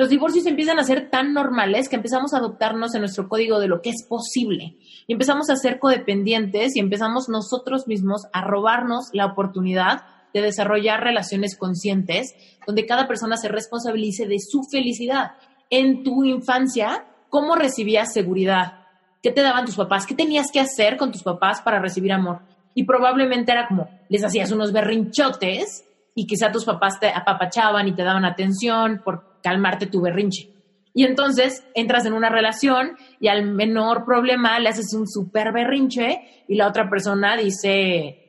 Los divorcios empiezan a ser tan normales que empezamos a adoptarnos en nuestro código de lo que es posible y empezamos a ser codependientes y empezamos nosotros mismos a robarnos la oportunidad de desarrollar relaciones conscientes donde cada persona se responsabilice de su felicidad. En tu infancia, ¿cómo recibías seguridad? ¿Qué te daban tus papás? ¿Qué tenías que hacer con tus papás para recibir amor? Y probablemente era como, les hacías unos berrinchotes y quizá tus papás te apapachaban y te daban atención por calmarte tu berrinche. Y entonces entras en una relación y al menor problema le haces un súper berrinche y la otra persona dice,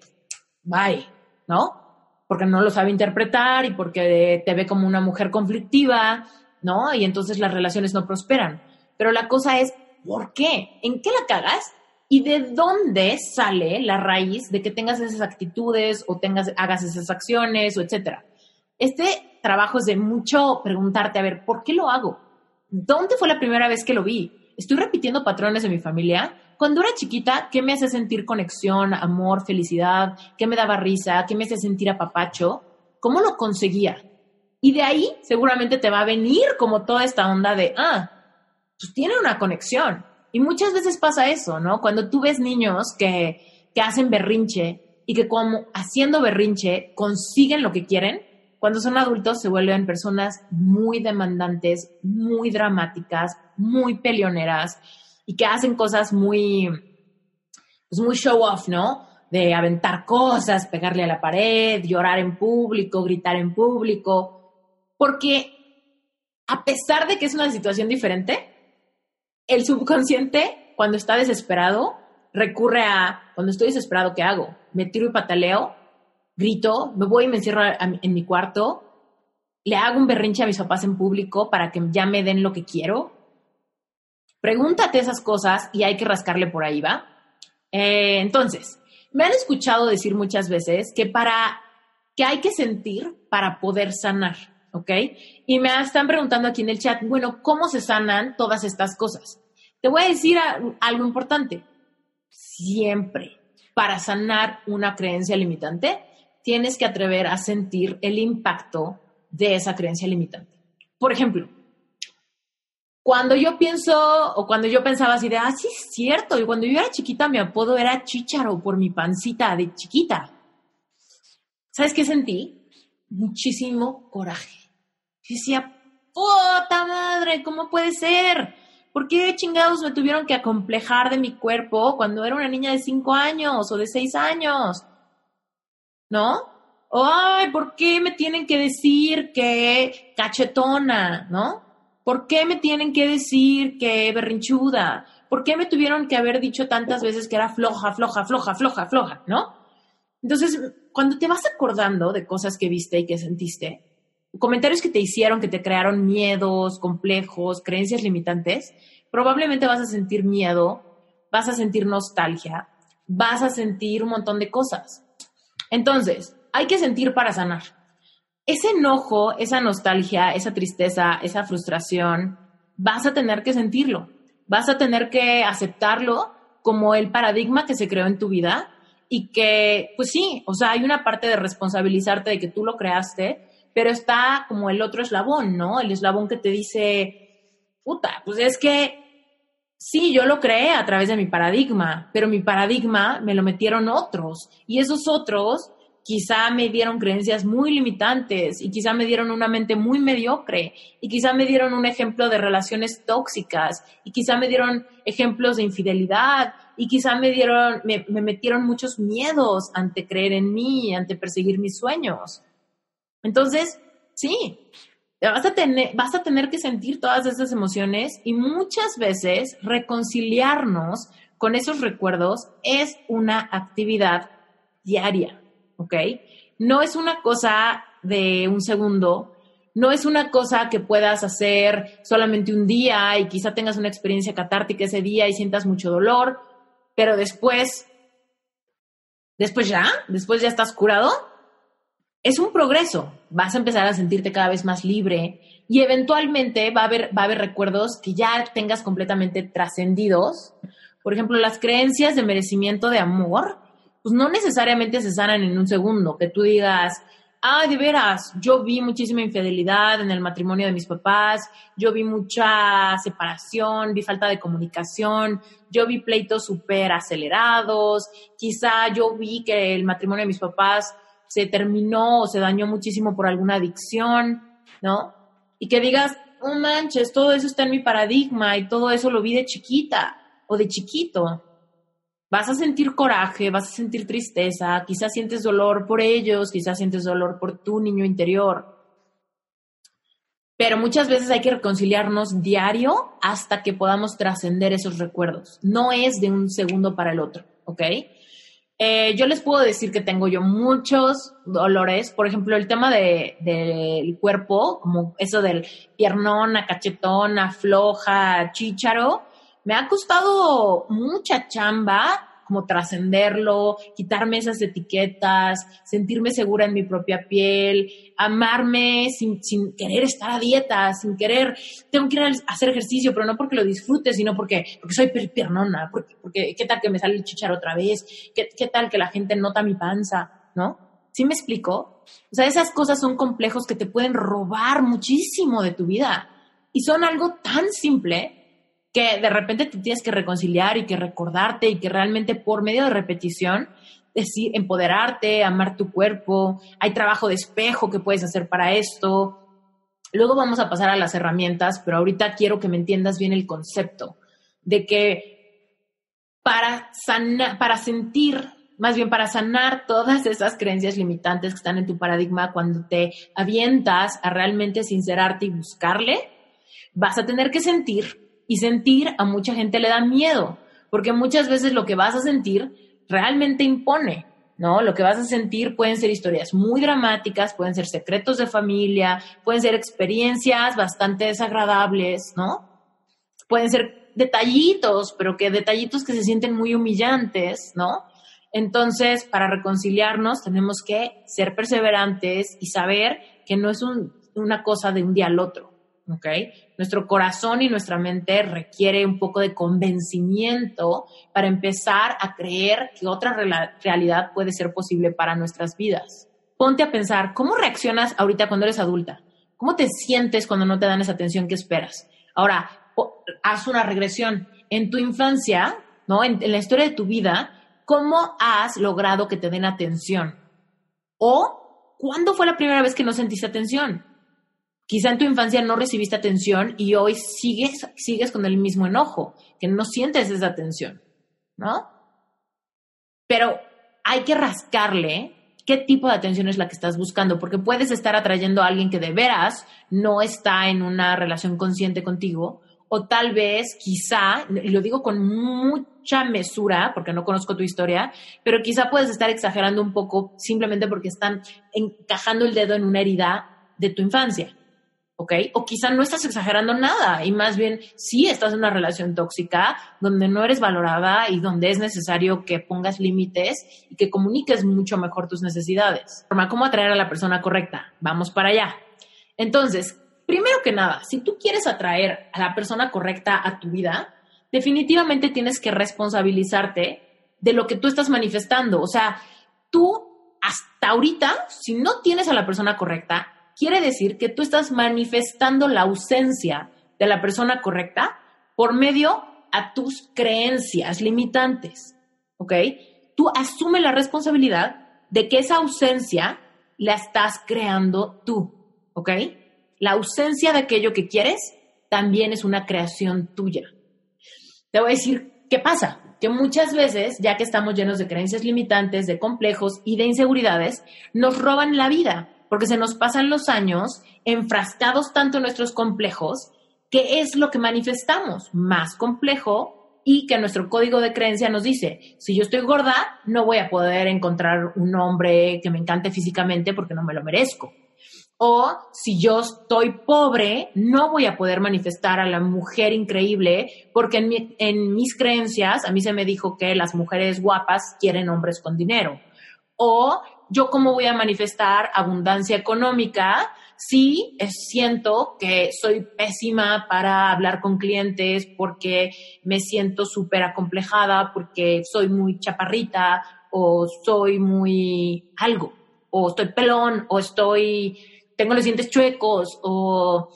bye, ¿no? Porque no lo sabe interpretar y porque te ve como una mujer conflictiva, ¿no? Y entonces las relaciones no prosperan. Pero la cosa es, ¿por qué? ¿En qué la cagas? ¿Y de dónde sale la raíz de que tengas esas actitudes o tengas, hagas esas acciones o etcétera? Este trabajo es de mucho preguntarte, a ver, ¿por qué lo hago? ¿Dónde fue la primera vez que lo vi? ¿Estoy repitiendo patrones de mi familia? Cuando era chiquita, ¿qué me hace sentir conexión, amor, felicidad? ¿Qué me daba risa? ¿Qué me hace sentir apapacho? ¿Cómo lo conseguía? Y de ahí seguramente te va a venir como toda esta onda de, ah, pues tiene una conexión. Y muchas veces pasa eso, ¿no? Cuando tú ves niños que, que hacen berrinche y que como haciendo berrinche consiguen lo que quieren, cuando son adultos se vuelven personas muy demandantes, muy dramáticas, muy peleoneras y que hacen cosas muy, pues muy show off, ¿no? De aventar cosas, pegarle a la pared, llorar en público, gritar en público, porque a pesar de que es una situación diferente, el subconsciente, cuando está desesperado, recurre a, cuando estoy desesperado, ¿qué hago? Me tiro y pataleo grito, me voy y me encierro en mi cuarto, le hago un berrinche a mis papás en público para que ya me den lo que quiero. Pregúntate esas cosas y hay que rascarle por ahí, ¿va? Eh, entonces, me han escuchado decir muchas veces que para que hay que sentir para poder sanar, ¿ok? Y me están preguntando aquí en el chat, bueno, ¿cómo se sanan todas estas cosas? Te voy a decir algo importante. Siempre, para sanar una creencia limitante, tienes que atrever a sentir el impacto de esa creencia limitante. Por ejemplo, cuando yo pienso o cuando yo pensaba así de, ah, sí es cierto, y cuando yo era chiquita mi apodo era Chicharo por mi pancita de chiquita. ¿Sabes qué sentí? Muchísimo coraje. Y decía, puta madre, ¿cómo puede ser? ¿Por qué chingados me tuvieron que acomplejar de mi cuerpo cuando era una niña de cinco años o de seis años? ¿no? ay, ¿por qué me tienen que decir que cachetona, ¿no? ¿Por qué me tienen que decir que berrinchuda? ¿Por qué me tuvieron que haber dicho tantas veces que era floja, floja, floja, floja, floja, ¿no? Entonces, cuando te vas acordando de cosas que viste y que sentiste, comentarios que te hicieron, que te crearon miedos, complejos, creencias limitantes, probablemente vas a sentir miedo, vas a sentir nostalgia, vas a sentir un montón de cosas. Entonces, hay que sentir para sanar. Ese enojo, esa nostalgia, esa tristeza, esa frustración, vas a tener que sentirlo. Vas a tener que aceptarlo como el paradigma que se creó en tu vida y que, pues sí, o sea, hay una parte de responsabilizarte de que tú lo creaste, pero está como el otro eslabón, ¿no? El eslabón que te dice, puta, pues es que sí, yo lo creé a través de mi paradigma, pero mi paradigma me lo metieron otros y esos otros quizá me dieron creencias muy limitantes y quizá me dieron una mente muy mediocre y quizá me dieron un ejemplo de relaciones tóxicas y quizá me dieron ejemplos de infidelidad y quizá me dieron, me, metieron muchos miedos ante creer en mí, ante perseguir mis sueños. Entonces, sí, vas a tener, vas a tener que sentir todas esas emociones y muchas veces reconciliarnos con esos recuerdos es una actividad diaria. ¿ok? No es una cosa de un segundo, no es una cosa que puedas hacer solamente un día y quizá tengas una experiencia catártica ese día y sientas mucho dolor, pero después, después ya, después ya estás curado. Es un progreso, vas a empezar a sentirte cada vez más libre y eventualmente va a haber, va a haber recuerdos que ya tengas completamente trascendidos. Por ejemplo, las creencias de merecimiento de amor pues no necesariamente se sanan en un segundo, que tú digas, ah, de veras, yo vi muchísima infidelidad en el matrimonio de mis papás, yo vi mucha separación, vi falta de comunicación, yo vi pleitos súper acelerados, quizá yo vi que el matrimonio de mis papás se terminó o se dañó muchísimo por alguna adicción, ¿no? Y que digas, oh manches, todo eso está en mi paradigma y todo eso lo vi de chiquita o de chiquito. Vas a sentir coraje, vas a sentir tristeza, quizás sientes dolor por ellos, quizás sientes dolor por tu niño interior. Pero muchas veces hay que reconciliarnos diario hasta que podamos trascender esos recuerdos. No es de un segundo para el otro, ¿ok? Eh, yo les puedo decir que tengo yo muchos dolores, por ejemplo, el tema del cuerpo, como eso del piernona, cachetona, floja, chícharo, me ha costado mucha chamba como trascenderlo, quitarme esas etiquetas, sentirme segura en mi propia piel, amarme sin, querer estar a dieta, sin querer, tengo que ir a hacer ejercicio, pero no porque lo disfrute, sino porque, porque soy piernona, porque, porque qué tal que me sale el chichar otra vez, ¿Qué, qué tal que la gente nota mi panza, ¿no? ¿Sí me explico? O sea, esas cosas son complejos que te pueden robar muchísimo de tu vida y son algo tan simple que de repente te tienes que reconciliar y que recordarte y que realmente por medio de repetición decir, empoderarte, amar tu cuerpo, hay trabajo de espejo que puedes hacer para esto. Luego vamos a pasar a las herramientas, pero ahorita quiero que me entiendas bien el concepto de que para sanar, para sentir, más bien para sanar todas esas creencias limitantes que están en tu paradigma cuando te avientas a realmente sincerarte y buscarle, vas a tener que sentir y sentir a mucha gente le da miedo, porque muchas veces lo que vas a sentir realmente impone, ¿no? Lo que vas a sentir pueden ser historias muy dramáticas, pueden ser secretos de familia, pueden ser experiencias bastante desagradables, ¿no? Pueden ser detallitos, pero que detallitos que se sienten muy humillantes, ¿no? Entonces, para reconciliarnos tenemos que ser perseverantes y saber que no es una cosa de un día al otro. ¿ok? Nuestro corazón y nuestra mente requiere un poco de convencimiento para empezar a creer que otra realidad puede ser posible para nuestras vidas. Ponte a pensar, ¿cómo reaccionas ahorita cuando eres adulta? ¿Cómo te sientes cuando no te dan esa atención que esperas? Ahora, haz una regresión. En tu infancia, ¿no? En, en la historia de tu vida, ¿cómo has logrado que te den atención? ¿O cuándo fue la primera vez que no sentiste atención? Quizá en tu infancia no recibiste atención y hoy sigues, sigues con el mismo enojo, que no sientes esa atención, ¿no? Pero hay que rascarle qué tipo de atención es la que estás buscando, porque puedes estar atrayendo a alguien que de veras no está en una relación consciente contigo, o tal vez, quizá, y lo digo con mucha mesura, porque no conozco tu historia, pero quizá puedes estar exagerando un poco simplemente porque están encajando el dedo en una herida de tu infancia. ¿Ok? O quizá no estás exagerando nada y más bien sí estás en una relación tóxica donde no eres valorada y donde es necesario que pongas límites y que comuniques mucho mejor tus necesidades. ¿Cómo atraer a la persona correcta? Vamos para allá. Entonces, primero que nada, si tú quieres atraer a la persona correcta a tu vida, definitivamente tienes que responsabilizarte de lo que tú estás manifestando. O sea, tú hasta ahorita, si no tienes a la persona correcta, quiere decir que tú estás manifestando la ausencia de la persona correcta por medio a tus creencias limitantes, ¿ok? Tú asume la responsabilidad de que esa ausencia la estás creando tú, ¿ok? La ausencia de aquello que quieres también es una creación tuya. Te voy a decir, ¿qué pasa? Que muchas veces, ya que estamos llenos de creencias limitantes, de complejos y de inseguridades, nos roban la vida, porque se nos pasan los años enfrascados tanto en nuestros complejos, que es lo que manifestamos, más complejo y que nuestro código de creencia nos dice, si yo estoy gorda, no voy a poder encontrar un hombre que me encante físicamente porque no me lo merezco. O si yo estoy pobre, no voy a poder manifestar a la mujer increíble porque en, en mis creencias a mí se me dijo que las mujeres guapas quieren hombres con dinero. O yo cómo voy a manifestar abundancia económica Sí, siento que soy pésima para hablar con clientes porque me siento súper acomplejada, porque soy muy chaparrita o soy muy algo, o estoy pelón, o estoy, tengo los dientes chuecos, o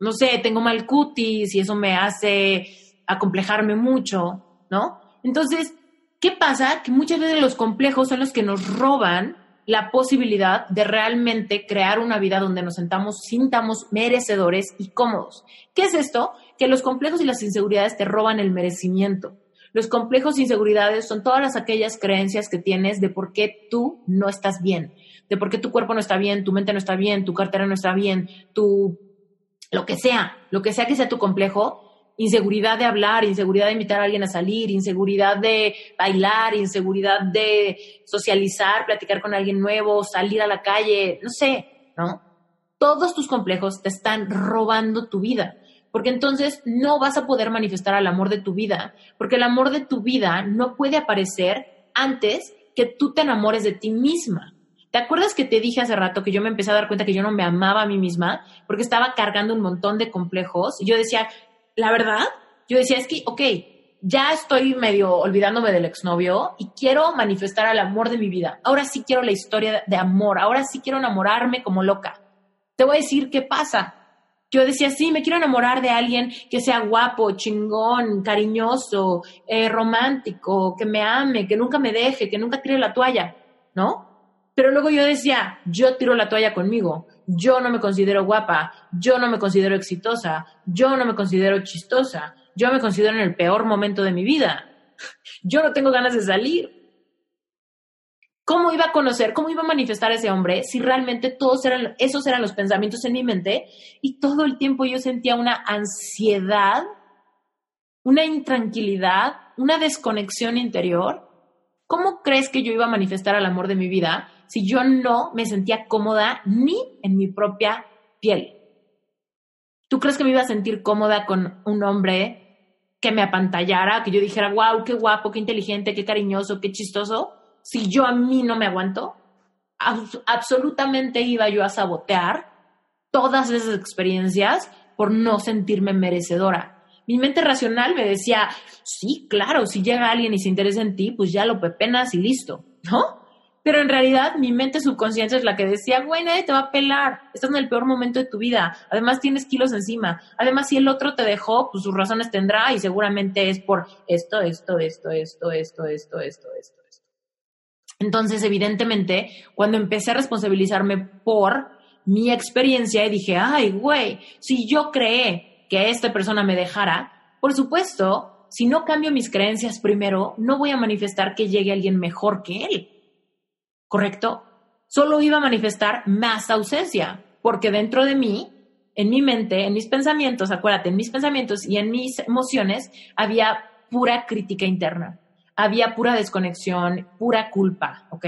no sé, tengo mal cutis y eso me hace acomplejarme mucho, ¿no? Entonces, ¿qué pasa? Que muchas veces los complejos son los que nos roban la posibilidad de realmente crear una vida donde nos sentamos, sintamos merecedores y cómodos. ¿Qué es esto? Que los complejos y las inseguridades te roban el merecimiento. Los complejos e inseguridades son todas aquellas creencias que tienes de por qué tú no estás bien, de por qué tu cuerpo no está bien, tu mente no está bien, tu cartera no está bien, tu lo que sea, lo que sea que sea tu complejo, inseguridad de hablar, inseguridad de invitar a alguien a salir, inseguridad de bailar, inseguridad de socializar, platicar con alguien nuevo, salir a la calle, no sé, ¿no? Todos tus complejos te están robando tu vida, porque entonces no vas a poder manifestar el amor de tu vida, porque el amor de tu vida no puede aparecer antes que tú te enamores de ti misma. ¿Te acuerdas que te dije hace rato que yo me empecé a dar cuenta que yo no me amaba a mí misma porque estaba cargando un montón de complejos? Y yo decía, la verdad, yo decía, es que, ok, ya estoy medio olvidándome del exnovio y quiero manifestar el amor de mi vida. Ahora sí quiero la historia de amor, ahora sí quiero enamorarme como loca. Te voy a decir qué pasa. Yo decía, sí, me quiero enamorar de alguien que sea guapo, chingón, cariñoso, eh, romántico, que me ame, que nunca me deje, que nunca tire la toalla, ¿no? Pero luego yo decía, yo tiro la toalla conmigo, yo no me considero guapa, yo no me considero exitosa, yo no me considero chistosa, yo me considero en el peor momento de mi vida, yo no tengo ganas de salir. ¿Cómo iba a conocer, cómo iba a manifestar ese hombre si realmente todos eran, esos eran los pensamientos en mi mente y todo el tiempo yo sentía una ansiedad, una intranquilidad, una desconexión interior? ¿Cómo crees que yo iba a manifestar el amor de mi vida si yo no me sentía cómoda ni en mi propia piel. ¿Tú crees que me iba a sentir cómoda con un hombre que me apantallara, que yo dijera, wow, qué guapo, qué inteligente, qué cariñoso, qué chistoso? Si yo a mí no me aguanto, absolutamente iba yo a sabotear todas esas experiencias por no sentirme merecedora. Mi mente racional me decía, sí, claro, si llega alguien y se interesa en ti, pues ya lo pepenas y listo, ¿no? Pero en realidad mi mente subconsciente es la que decía, güey, nadie te va a pelar, estás en el peor momento de tu vida, además tienes kilos encima, además si el otro te dejó, pues sus razones tendrá y seguramente es por esto, esto, esto, esto, esto, esto, esto, esto. esto. Entonces, evidentemente, cuando empecé a responsabilizarme por mi experiencia y dije, ay, güey, si yo creé que esta persona me dejara, por supuesto, si no cambio mis creencias primero, no voy a manifestar que llegue alguien mejor que él. ¿Correcto? Solo iba a manifestar más ausencia, porque dentro de mí, en mi mente, en mis pensamientos, acuérdate, en mis pensamientos y en mis emociones había pura crítica interna, había pura desconexión, pura culpa, ¿ok?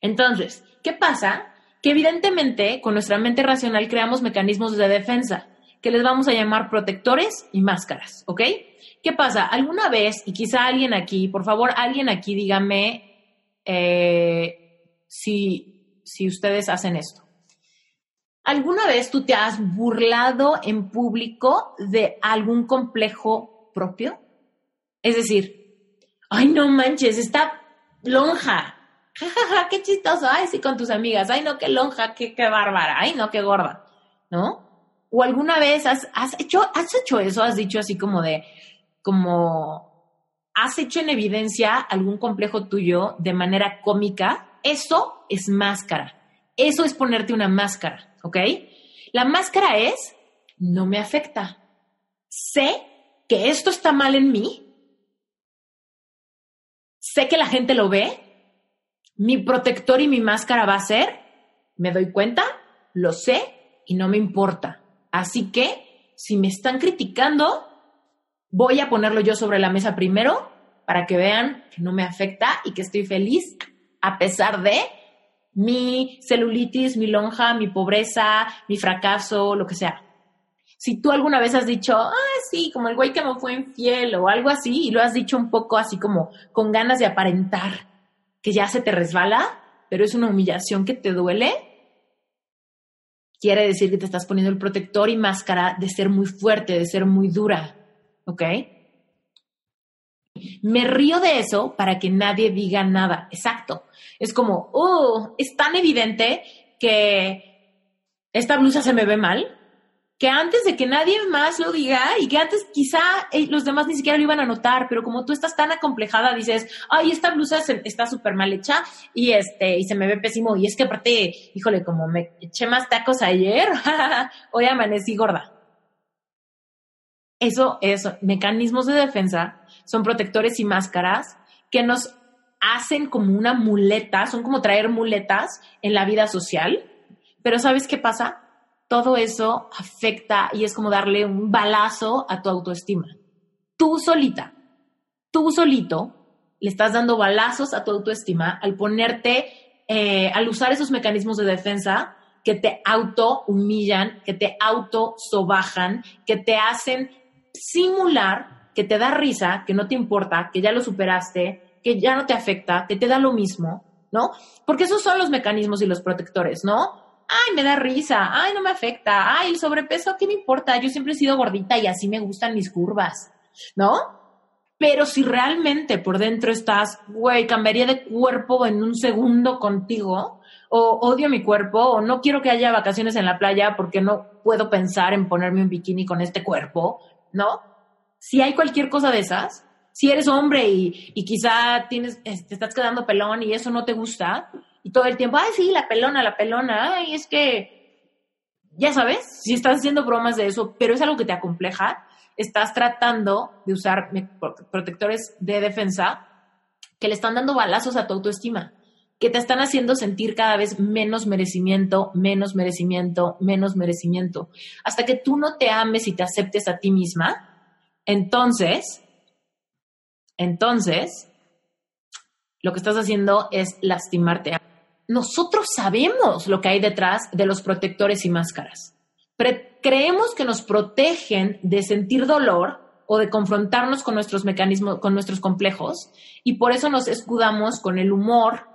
Entonces, ¿qué pasa? Que evidentemente con nuestra mente racional creamos mecanismos de defensa que les vamos a llamar protectores y máscaras, ¿ok? ¿Qué pasa? ¿Alguna vez, y quizá alguien aquí, por favor, alguien aquí dígame eh, si, si ustedes hacen esto. ¿Alguna vez tú te has burlado en público de algún complejo propio? Es decir, ay, no manches, está lonja. Ja, qué chistoso. Ay, sí, con tus amigas. Ay, no, qué lonja, qué, qué bárbara. Ay, no, qué gorda. ¿No? ¿O alguna vez has, has, hecho, has hecho eso? Has dicho así como de, como, has hecho en evidencia algún complejo tuyo de manera cómica, eso es máscara. Eso es ponerte una máscara, ¿ok? La máscara es, no me afecta. Sé que esto está mal en mí. Sé que la gente lo ve. Mi protector y mi máscara va a ser, me doy cuenta, lo sé y no me importa. Así que, si me están criticando, voy a ponerlo yo sobre la mesa primero para que vean que no me afecta y que estoy feliz a pesar de mi celulitis, mi lonja, mi pobreza, mi fracaso, lo que sea. Si tú alguna vez has dicho, ah, sí, como el güey que me fue infiel o algo así, y lo has dicho un poco así como con ganas de aparentar que ya se te resbala, pero es una humillación que te duele, quiere decir que te estás poniendo el protector y máscara de ser muy fuerte, de ser muy dura, ¿ok? Me río de eso para que nadie diga nada. Exacto. Es como, oh, es tan evidente que esta blusa se me ve mal, que antes de que nadie más lo diga y que antes quizá eh, los demás ni siquiera lo iban a notar, pero como tú estás tan acomplejada, dices, ay, esta blusa está súper mal hecha y este, y se me ve pésimo. Y es que aparte, híjole, como me eché más tacos ayer, hoy amanecí gorda. Eso es mecanismos de defensa son protectores y máscaras que nos hacen como una muleta, son como traer muletas en la vida social. Pero ¿sabes qué pasa? Todo eso afecta y es como darle un balazo a tu autoestima. Tú solita, tú solito, le estás dando balazos a tu autoestima al ponerte, eh, al usar esos mecanismos de defensa que te auto humillan, que te auto sobajan, que te hacen simular que te da risa, que no te importa, que ya lo superaste, que ya no te afecta, que te da lo mismo, ¿no? Porque esos son los mecanismos y los protectores, ¿no? Ay, me da risa, ay, no me afecta, ay, el sobrepeso, ¿qué me importa? Yo siempre he sido gordita y así me gustan mis curvas, ¿no? Pero si realmente por dentro estás, güey, cambiaría de cuerpo en un segundo contigo, o odio mi cuerpo, o no quiero que haya vacaciones en la playa porque no puedo pensar en ponerme un bikini con este cuerpo, ¿no? si hay cualquier cosa de esas, si eres hombre y, quizá tienes, te estás quedando pelón y eso no te gusta, y todo el tiempo, ay, sí, la pelona, la pelona, ay, es que, ya sabes, si estás haciendo bromas de eso, pero es algo que te acompleja, estás tratando de usar protectores de defensa que le están dando balazos a tu autoestima, que te están haciendo sentir cada vez menos merecimiento, menos merecimiento, menos merecimiento, hasta que tú no te ames y te aceptes a ti misma entonces, entonces, lo que estás haciendo es lastimarte. Nosotros sabemos lo que hay detrás de los protectores y máscaras. creemos que nos protegen de sentir dolor o de confrontarnos con nuestros mecanismos, con nuestros complejos, y por eso nos escudamos con el humor,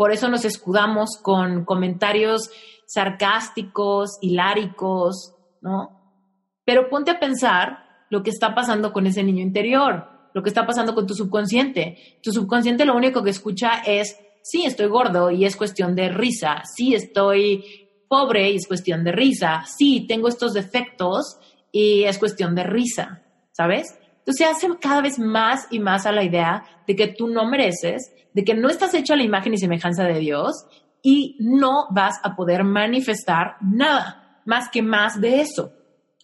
por eso nos escudamos con comentarios sarcásticos, hiláricos, ¿no? Pero ponte a pensar lo que está pasando con ese niño interior, lo que está pasando con tu subconsciente. Tu subconsciente lo único que escucha es, sí, estoy gordo y es cuestión de risa, sí, estoy pobre y es cuestión de risa, sí, tengo estos defectos y es cuestión de risa, ¿sabes? Entonces se hace cada vez más y más a la idea de que tú no mereces, de que no estás hecho a la imagen y semejanza de Dios y no vas a poder manifestar nada más que más de eso.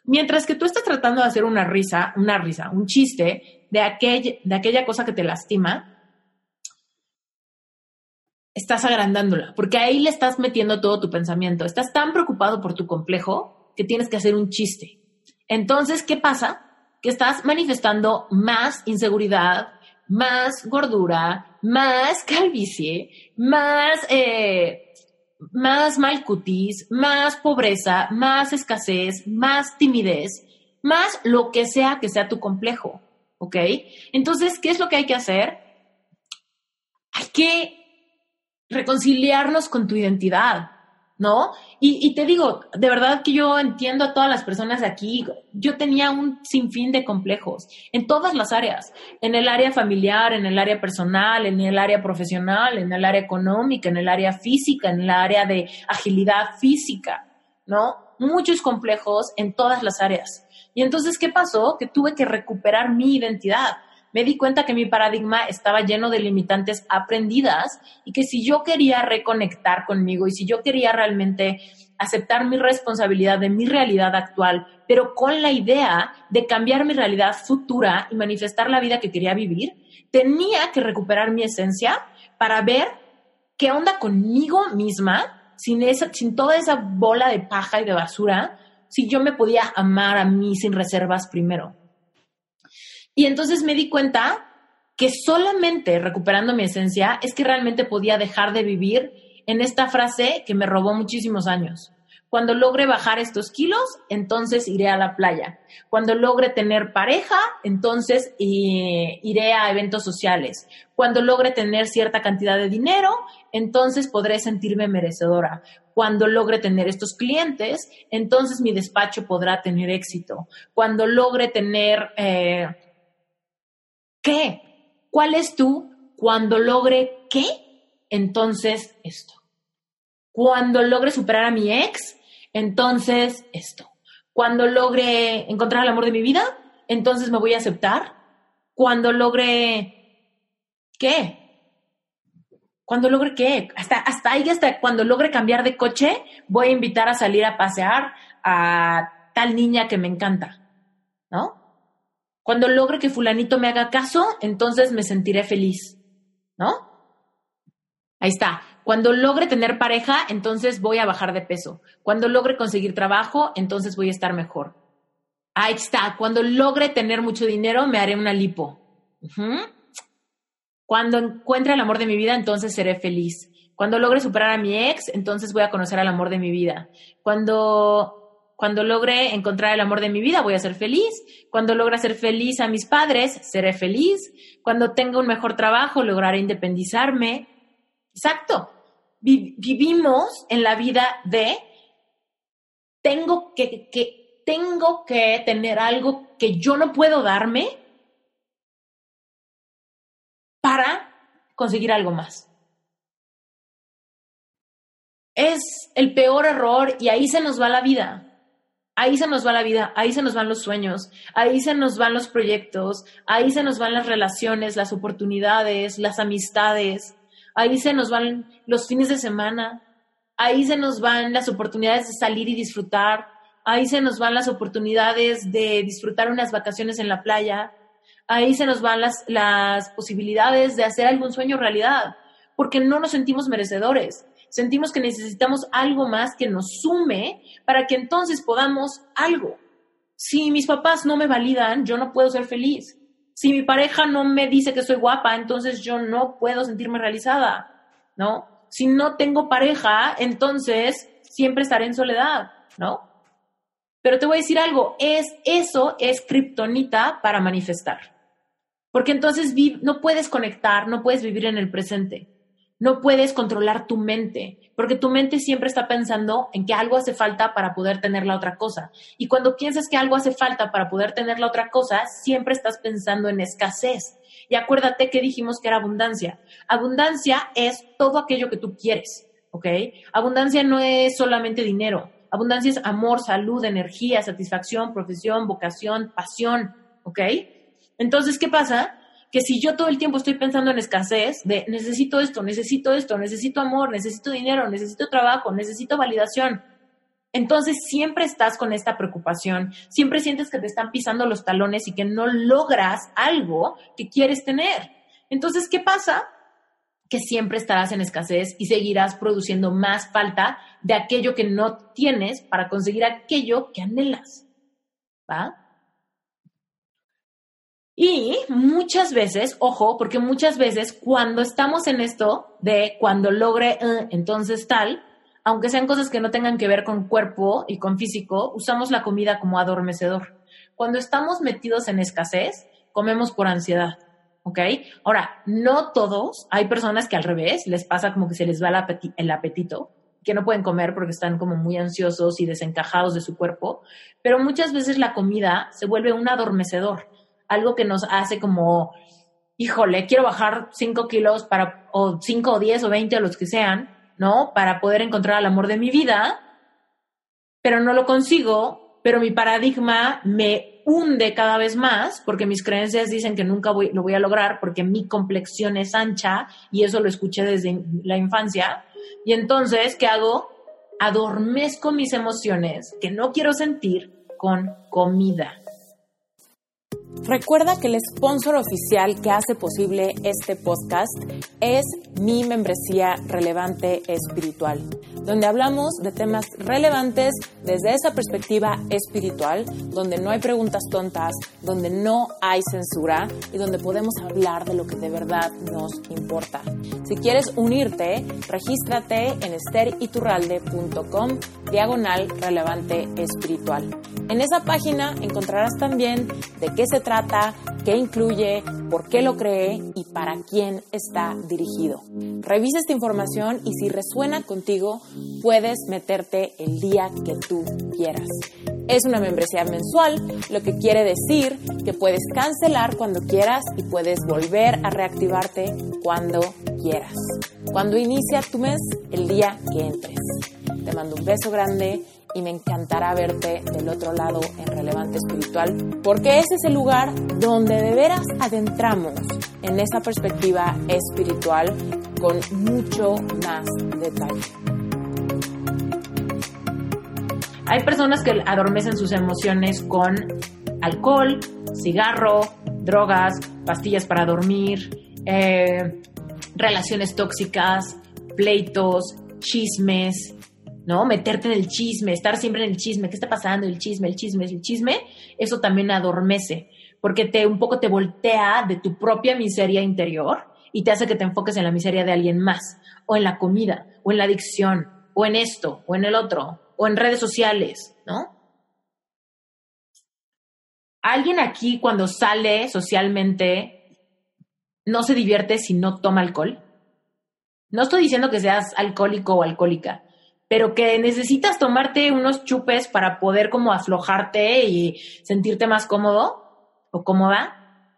Mientras que tú estás tratando de hacer una risa, una risa, un chiste de, de aquella cosa que te lastima, estás agrandándola, porque ahí le estás metiendo todo tu pensamiento. Estás tan preocupado por tu complejo que tienes que hacer un chiste. Entonces, ¿qué pasa? Que estás manifestando más inseguridad, más gordura, más calvicie, más eh, más mal cutis, más pobreza, más escasez, más timidez, más lo que sea que sea tu complejo, ¿ok? Entonces, ¿qué es lo que hay que hacer? Hay que reconciliarnos con tu identidad. ¿No? Y, te digo, de verdad que yo entiendo a todas las personas de aquí. Yo tenía un sinfín de complejos en todas las áreas, en el área familiar, en el área personal, en el área profesional, en el área económica, en el área física, en el área de agilidad física, ¿no? Muchos complejos en todas las áreas. Y entonces, ¿qué pasó? Que tuve que recuperar mi identidad. Me di cuenta que mi paradigma estaba lleno de limitantes aprendidas y que si yo quería reconectar conmigo y si yo quería realmente aceptar mi responsabilidad de mi realidad actual, pero con la idea de cambiar mi realidad futura y manifestar la vida que quería vivir, tenía que recuperar mi esencia para ver qué onda conmigo misma, sin, esa, sin toda esa bola de paja y de basura, si yo me podía amar a mí sin reservas primero. Y entonces me di cuenta que solamente recuperando mi esencia es que realmente podía dejar de vivir en esta frase que me robó muchísimos años. Cuando logre bajar estos kilos, entonces iré a la playa. Cuando logre tener pareja, entonces iré a eventos sociales. Cuando logre tener cierta cantidad de dinero, entonces podré sentirme merecedora. Cuando logre tener estos clientes, entonces mi despacho podrá tener éxito. Cuando logre tener... Eh, ¿Qué? ¿Cuál es tú? Cuando logre qué, entonces esto. Cuando logre superar a mi ex, entonces esto. Cuando logre encontrar el amor de mi vida, entonces me voy a aceptar. Cuando logre qué. Cuando logre qué. Hasta, hasta ahí, hasta cuando logre cambiar de coche, voy a invitar a salir a pasear a tal niña que me encanta. ¿No? Cuando logre que fulanito me haga caso, entonces me sentiré feliz. ¿No? Ahí está. Cuando logre tener pareja, entonces voy a bajar de peso. Cuando logre conseguir trabajo, entonces voy a estar mejor. Ahí está. Cuando logre tener mucho dinero, me haré una lipo. Cuando encuentre el amor de mi vida, entonces seré feliz. Cuando logre superar a mi ex, entonces voy a conocer al amor de mi vida. Cuando, cuando logre encontrar el amor de mi vida, voy a ser feliz. Cuando logre ser feliz a mis padres, seré feliz. Cuando tenga un mejor trabajo, lograré independizarme. Exacto vivimos en la vida de tengo que, que, tengo que tener algo que yo no puedo darme para conseguir algo más. Es el peor error y ahí se nos va la vida. Ahí se nos va la vida, ahí se nos van los sueños, ahí se nos van los proyectos, ahí se nos van las relaciones, las oportunidades, las amistades, ahí se nos van los fines de semana, ahí se nos van las oportunidades de salir y disfrutar, ahí se nos van las oportunidades de disfrutar unas vacaciones en la playa, ahí se nos van las, las posibilidades de hacer algún sueño realidad, porque no nos sentimos merecedores. Sentimos que necesitamos algo más que nos sume para que entonces podamos algo. Si mis papás no me validan, yo no puedo ser feliz. Si mi pareja no me dice que soy guapa, entonces yo no puedo sentirme realizada, ¿no? Si no tengo pareja, entonces siempre estaré en soledad, ¿no? Pero te voy a decir algo, es eso es kriptonita para manifestar. Porque entonces no puedes conectar, no puedes vivir en el presente. No puedes controlar tu mente, porque tu mente siempre está pensando en que algo hace falta para poder tener la otra cosa. Y cuando piensas que algo hace falta para poder tener la otra cosa, siempre estás pensando en escasez. Y acuérdate que dijimos que era abundancia. Abundancia es todo aquello que tú quieres, ¿ok? Abundancia no es solamente dinero. Abundancia es amor, salud, energía, satisfacción, profesión, vocación, pasión, ¿ok? Entonces, ¿qué pasa? Que si yo todo el tiempo estoy pensando en escasez, de necesito esto, necesito esto, necesito amor, necesito dinero, necesito trabajo, necesito validación, entonces siempre estás con esta preocupación, siempre sientes que te están pisando los talones y que no logras algo que quieres tener. Entonces, ¿qué pasa? Que siempre estarás en escasez y seguirás produciendo más falta de aquello que no tienes para conseguir aquello que anhelas. ¿Va? Y muchas veces, ojo, porque muchas veces cuando estamos en esto de cuando logre, eh, entonces tal, aunque sean cosas que no tengan que ver con cuerpo y con físico, usamos la comida como adormecedor. Cuando estamos metidos en escasez, comemos por ansiedad. ¿Ok? Ahora, no todos, hay personas que al revés, les pasa como que se les va el, el apetito, que no pueden comer porque están como muy ansiosos y desencajados de su cuerpo, pero muchas veces la comida se vuelve un adormecedor algo que nos hace como, híjole, quiero bajar 5 kilos para, o 5 o 10 o 20 o los que sean, ¿no? Para poder encontrar el amor de mi vida, pero no lo consigo, pero mi paradigma me hunde cada vez más porque mis creencias dicen que nunca lo voy a lograr porque mi complexión es ancha y eso lo escuché desde la infancia. Y entonces, ¿qué hago? Adormezco mis emociones que no quiero sentir con comida. Recuerda que el sponsor oficial que hace posible este podcast es mi membresía relevante espiritual, donde hablamos de temas relevantes desde esa perspectiva espiritual, donde no hay preguntas tontas, donde no hay censura y donde podemos hablar de lo que de verdad nos importa. Si quieres unirte, regístrate en esteriturralde.com diagonal relevante espiritual. En esa página encontrarás también de qué se trata, qué incluye, por qué lo cree y para quién está dirigido. Revisa esta información y si resuena contigo, puedes meterte el día que tú quieras. Es una membresía mensual, lo que quiere decir que puedes cancelar cuando quieras y puedes volver a reactivarte cuando quieras. Cuando inicia tu mes, el día que entres. Te mando un beso grande y me encantará verte del otro lado en Relevante Espiritual, porque ese es el lugar donde de veras adentramos en esa perspectiva espiritual con mucho más detalle. Hay personas que adormecen sus emociones con alcohol, cigarro, drogas, pastillas para dormir, eh, relaciones tóxicas, pleitos, chismes, ¿no? Meterte en el chisme, estar siempre en el chisme, ¿qué está pasando? El chisme, el chisme, el chisme, eso también adormece, porque te un poco te voltea de tu propia miseria interior y te hace que te enfoques en la miseria de alguien más, o en la comida, o en la adicción, o en esto, o en el otro, o en redes sociales, ¿no? Alguien aquí cuando sale socialmente no se divierte si no toma alcohol. No estoy diciendo que seas alcohólico o alcohólica, pero que necesitas tomarte unos chupes para poder como aflojarte y sentirte más cómodo o cómoda.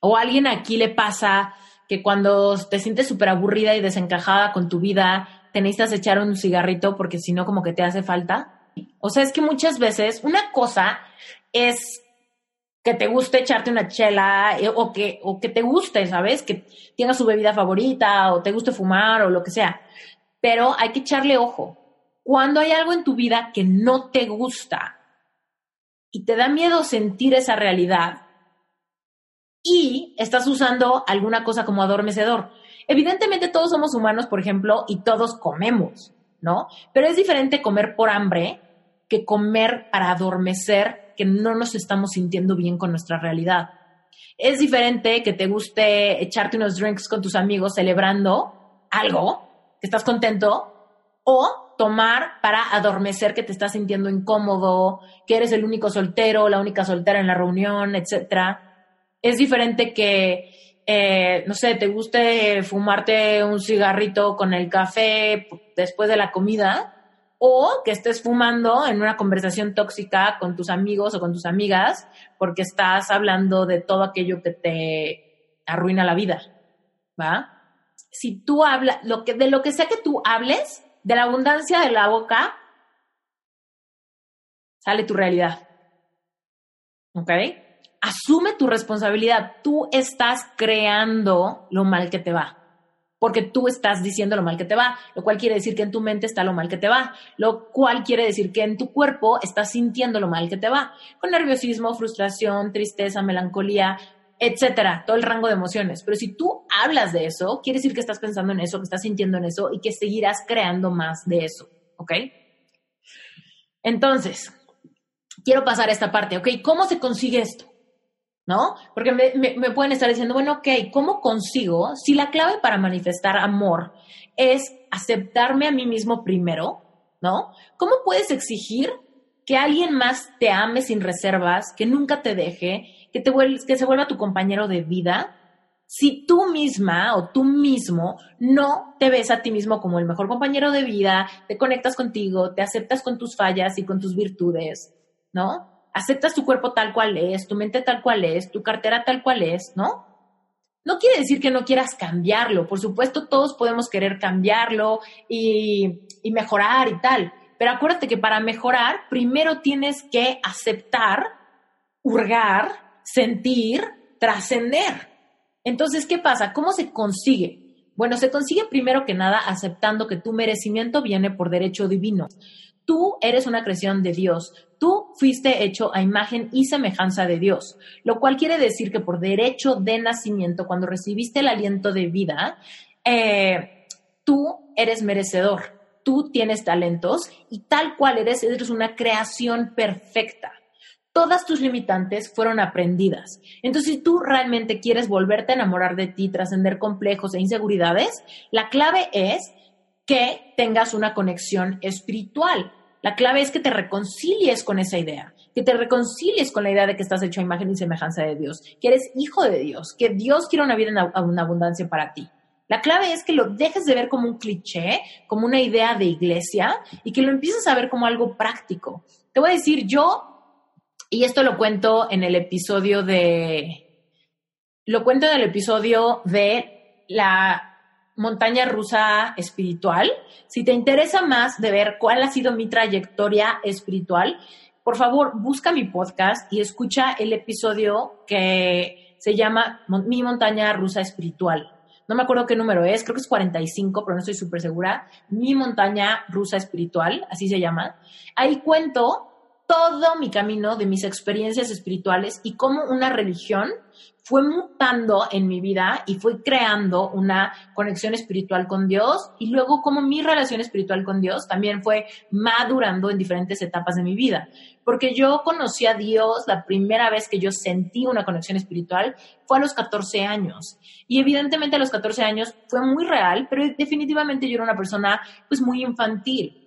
O alguien aquí le pasa que cuando te sientes súper aburrida y desencajada con tu vida, te necesitas echar un cigarrito porque si no como que te hace falta. O sea, es que muchas veces una cosa es que te guste echarte una chela eh, o que, o que te guste, ¿sabes? Que tengas su bebida favorita o te guste fumar o lo que sea pero hay que echarle ojo. Cuando hay algo en tu vida que no te gusta y te da miedo sentir esa realidad y estás usando alguna cosa como adormecedor. Evidentemente todos somos humanos, por ejemplo, y todos comemos, ¿no? Pero es diferente comer por hambre que comer para adormecer que no nos estamos sintiendo bien con nuestra realidad. Es diferente que te guste echarte unos drinks con tus amigos celebrando algo que estás contento, o tomar para adormecer que te estás sintiendo incómodo, que eres el único soltero, la única soltera en la reunión, etc. Es diferente que, eh, no sé, te guste fumarte un cigarrito con el café después de la comida, o que estés fumando en una conversación tóxica con tus amigos o con tus amigas porque estás hablando de todo aquello que te arruina la vida, ¿va? Si tú hablas, lo que, de lo que sea que tú hables, de la abundancia de la boca, sale tu realidad. ¿Ok? Asume tu responsabilidad. Tú estás creando lo mal que te va. Porque tú estás diciendo lo mal que te va, lo cual quiere decir que en tu mente está lo mal que te va, lo cual quiere decir que en tu cuerpo estás sintiendo lo mal que te va, con nerviosismo, frustración, tristeza, melancolía, etcétera, todo el rango de emociones. Pero si tú hablas de eso, quiere decir que estás pensando en eso, que estás sintiendo en eso y que seguirás creando más de eso, ¿ok? Entonces, quiero pasar a esta parte, ¿ok? ¿Cómo se consigue esto? ¿No? Porque me, pueden estar diciendo, bueno, ok, ¿cómo consigo? Si la clave para manifestar amor es aceptarme a mí mismo primero, ¿no? ¿Cómo puedes exigir que alguien más te ame sin reservas, que nunca te deje, que, te que se vuelva tu compañero de vida, si tú misma o tú mismo no te ves a ti mismo como el mejor compañero de vida, te conectas contigo, te aceptas con tus fallas y con tus virtudes, ¿no? Aceptas tu cuerpo tal cual es, tu mente tal cual es, tu cartera tal cual es, ¿no? No quiere decir que no quieras cambiarlo, por supuesto todos podemos querer cambiarlo y, y mejorar y tal, Pero acuérdate que para mejorar, primero tienes que aceptar, hurgar, sentir, trascender. Entonces, ¿qué pasa? ¿Cómo se consigue? Bueno, se consigue primero que nada aceptando que tu merecimiento viene por derecho divino. Tú eres una creación de Dios. Tú fuiste hecho a imagen y semejanza de Dios, lo cual quiere decir que por derecho de nacimiento, cuando recibiste el aliento de vida, eh, tú eres merecedor, tú tienes talentos y tal cual eres, eres una creación perfecta. Todas tus limitantes fueron aprendidas. Entonces, si tú realmente quieres volverte a enamorar de ti, trascender complejos e inseguridades, la clave es que tengas una conexión espiritual. La clave es que te reconcilies con esa idea, que te reconcilies con la idea de que estás hecho a imagen y semejanza de Dios, que eres hijo de Dios, que Dios quiere una vida en abundancia para ti. La clave es que lo dejes de ver como un cliché, como una idea de iglesia y que lo empieces a ver como algo práctico. Te voy a decir, yo, y esto lo cuento en el episodio de, lo cuento en el episodio de la montaña rusa espiritual. Si te interesa más de ver cuál ha sido mi trayectoria espiritual, por favor, busca mi podcast y escucha el episodio que se llama Mi montaña rusa espiritual no me acuerdo qué número es, creo que es 45, pero no estoy súper segura, Mi montaña rusa espiritual, así se llama. Ahí cuento todo mi camino de mis experiencias espirituales y cómo una religión fue mutando en mi vida y fue creando una conexión espiritual con Dios y luego cómo mi relación espiritual con Dios también fue madurando en diferentes etapas de mi vida. Porque yo conocí a Dios, la primera vez que yo sentí una conexión espiritual fue a los 14 años. Y evidentemente a los 14 años fue muy real, pero definitivamente yo era una persona pues muy infantil.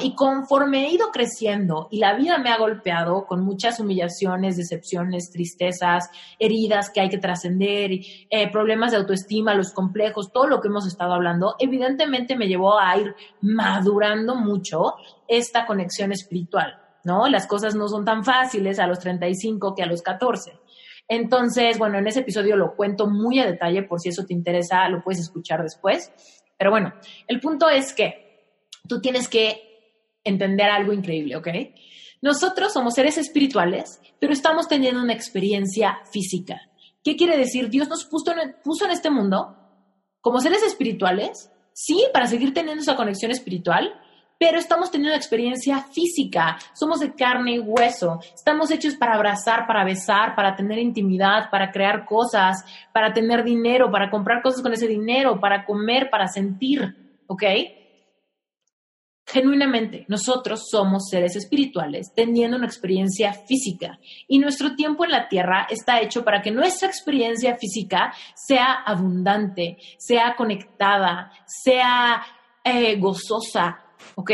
Y conforme he ido creciendo y la vida me ha golpeado con muchas humillaciones, decepciones, tristezas, heridas que hay que trascender, eh, problemas de autoestima, los complejos, todo lo que hemos estado hablando, evidentemente me llevó a ir madurando mucho esta conexión espiritual, ¿no? Las cosas no son tan fáciles a los 35 que a los 14. Entonces, bueno, en ese episodio lo cuento muy a detalle, por si eso te interesa, lo puedes escuchar después. Pero bueno, el punto es que tú tienes que entender algo increíble, ¿ok? Nosotros somos seres espirituales, pero estamos teniendo una experiencia física. ¿Qué quiere decir? Dios nos puso en, puso en este mundo como seres espirituales, sí, para seguir teniendo esa conexión espiritual, pero estamos teniendo una experiencia física, somos de carne y hueso, estamos hechos para abrazar, para besar, para tener intimidad, para crear cosas, para tener dinero, para comprar cosas con ese dinero, para comer, para sentir, ¿ok? Genuinamente, nosotros somos seres espirituales teniendo una experiencia física y nuestro tiempo en la tierra está hecho para que nuestra experiencia física sea abundante, sea conectada, sea eh, gozosa, ¿ok?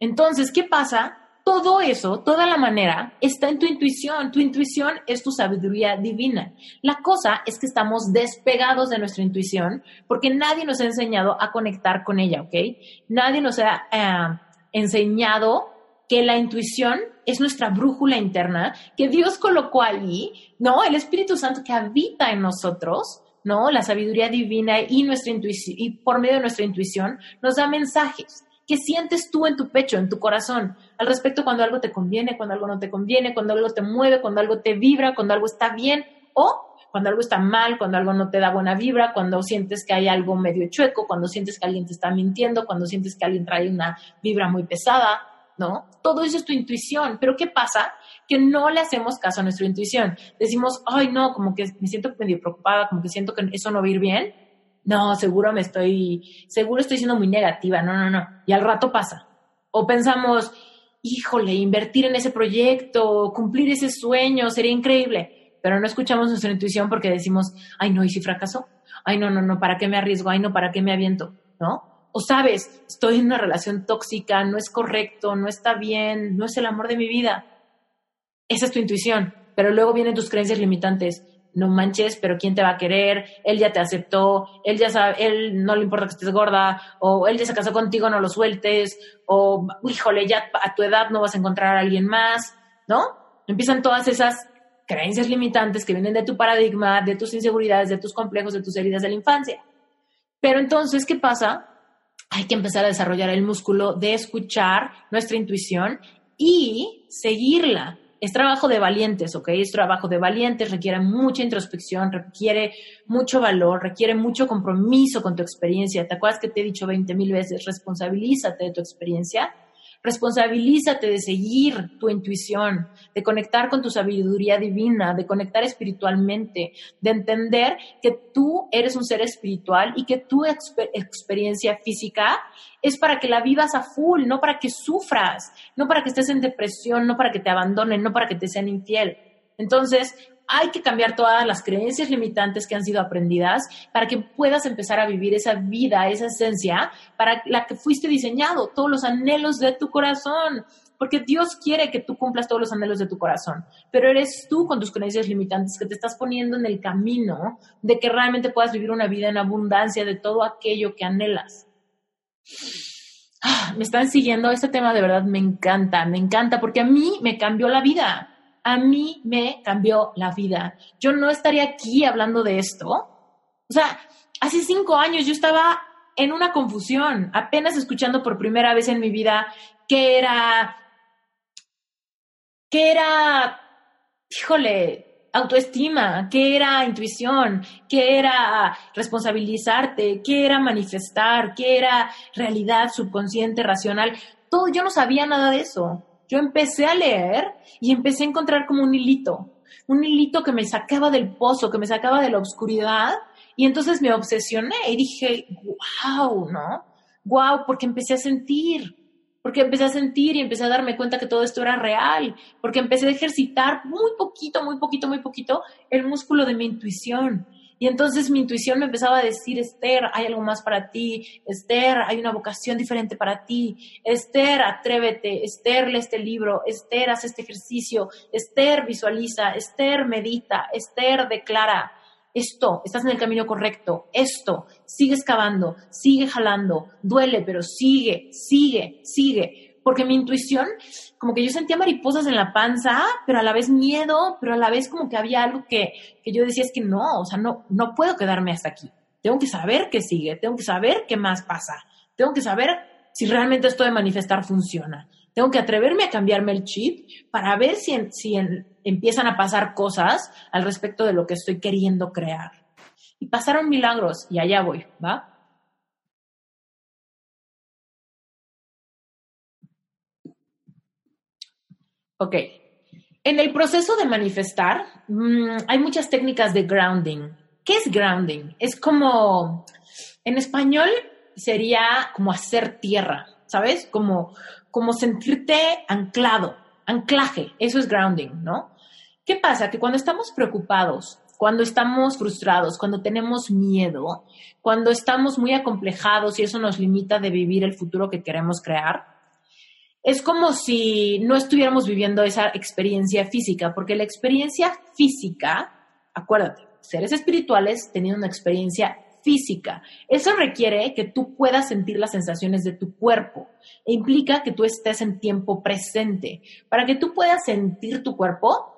Entonces, ¿qué pasa todo eso, toda la manera, está en tu intuición. Tu intuición es tu sabiduría divina. La cosa es que estamos despegados de nuestra intuición porque nadie nos ha enseñado a conectar con ella, ¿ok? Nadie nos ha eh, enseñado que la intuición es nuestra brújula interna, que Dios colocó allí, ¿no? El Espíritu Santo que habita en nosotros, ¿no? La sabiduría divina y nuestra intuición, y por medio de nuestra intuición nos da mensajes. ¿Qué sientes tú en tu pecho, en tu corazón, al respecto cuando algo te conviene, cuando algo no te conviene, cuando algo te mueve, cuando algo te vibra, cuando algo está bien o cuando algo está mal, cuando algo no te da buena vibra, cuando sientes que hay algo medio chueco, cuando sientes que alguien te está mintiendo, cuando sientes que alguien trae una vibra muy pesada, ¿no? Todo eso es tu intuición. Pero ¿qué pasa? Que no le hacemos caso a nuestra intuición. Decimos, ay, no, como que me siento medio preocupada, como que siento que eso no va a ir bien no, seguro me estoy, seguro estoy siendo muy negativa, no, no, no. Y al rato pasa. O pensamos, híjole, invertir en ese proyecto, cumplir ese sueño, sería increíble. Pero no escuchamos nuestra intuición porque decimos, ay, no, ¿y si fracaso? Ay, no, no, no, ¿para qué me arriesgo? Ay, no, ¿para qué me aviento? ¿No? O sabes, estoy en una relación tóxica, no es correcto, no está bien, no es el amor de mi vida. Esa es tu intuición. Pero luego vienen tus creencias limitantes no manches, pero ¿quién te va a querer? Él ya te aceptó, él ya sabe, él no le importa que estés gorda, o él ya se casó contigo, no lo sueltes, o híjole, ya a tu edad no vas a encontrar a alguien más, ¿no? Empiezan todas esas creencias limitantes que vienen de tu paradigma, de tus inseguridades, de tus complejos, de tus heridas de la infancia. Pero entonces, ¿qué pasa? hay que empezar a desarrollar el músculo de escuchar nuestra intuición y seguirla. Es trabajo de valientes, ¿ok? Es trabajo de valientes, requiere mucha introspección, requiere mucho valor, requiere mucho compromiso con tu experiencia. ¿Te acuerdas que te he dicho 20 mil veces, responsabilízate de tu experiencia? Responsabilízate de seguir tu intuición, de conectar con tu sabiduría divina, de conectar espiritualmente, de entender que tú eres un ser espiritual y que tu experiencia física es para que la vivas a full, no para que sufras, no para que estés en depresión, no para que te abandonen, no para que te sean infiel. Entonces, hay que cambiar todas las creencias limitantes que han sido aprendidas para que puedas empezar a vivir esa vida, esa esencia para la que fuiste diseñado, todos los anhelos de tu corazón. Porque Dios quiere que tú cumplas todos los anhelos de tu corazón, pero eres tú con tus creencias limitantes que te estás poniendo en el camino de que realmente puedas vivir una vida en abundancia de todo aquello que anhelas. Ah, me están siguiendo, este tema de verdad me encanta, me encanta porque a mí me cambió la vida a mí me cambió la vida. Yo no estaría aquí hablando de esto. O sea, hace cinco años yo estaba en una confusión, apenas escuchando por primera vez en mi vida qué era, qué era, híjole, autoestima, qué era intuición, qué era responsabilizarte, qué era manifestar, qué era realidad subconsciente, racional. Todo, yo no sabía nada de eso yo empecé a leer y empecé a encontrar como un hilito, un hilito que me sacaba del pozo, que me sacaba de la oscuridad. Y entonces me obsesioné y dije, wow, ¿no? Wow, porque empecé a sentir, porque empecé a sentir y empecé a darme cuenta que todo esto era real, porque empecé a ejercitar muy poquito, muy poquito, muy poquito el músculo de mi intuición. Y entonces mi intuición me empezaba a decir, Esther, hay algo más para ti, Esther, hay una vocación diferente para ti, Esther, atrévete, Esther, lee este libro, Esther, haz este ejercicio, Esther, visualiza, Esther, medita, Esther, declara. Esto, estás en el camino correcto, esto, sigue excavando, sigue jalando, duele, pero sigue, sigue, sigue porque mi intuición, como que yo sentía mariposas en la panza, pero a la vez miedo, pero a la vez como que había algo que, que yo decía es que no, o sea, no, no puedo quedarme hasta aquí. Tengo que saber qué sigue, tengo que saber qué más pasa, tengo que saber si realmente esto de manifestar funciona. Tengo que atreverme a cambiarme el chip para ver si, si empiezan a pasar cosas al respecto de lo que estoy queriendo crear. Y pasaron milagros y allá voy, ¿va? Ok. En el proceso de manifestar, mm, hay muchas técnicas de grounding. ¿Qué es grounding? Es como, en español sería como hacer tierra, ¿sabes? Como, como sentirte anclado, anclaje, eso es grounding, ¿no? ¿Qué pasa? Que cuando estamos preocupados, cuando estamos frustrados, cuando tenemos miedo, cuando estamos muy acomplejados y eso nos limita de vivir el futuro que queremos crear, es como si no estuviéramos viviendo esa experiencia física, porque la experiencia física, acuérdate, seres espirituales teniendo una experiencia física. Eso requiere que tú puedas sentir las sensaciones de tu cuerpo e implica que tú estés en tiempo presente. Para que tú puedas sentir tu cuerpo,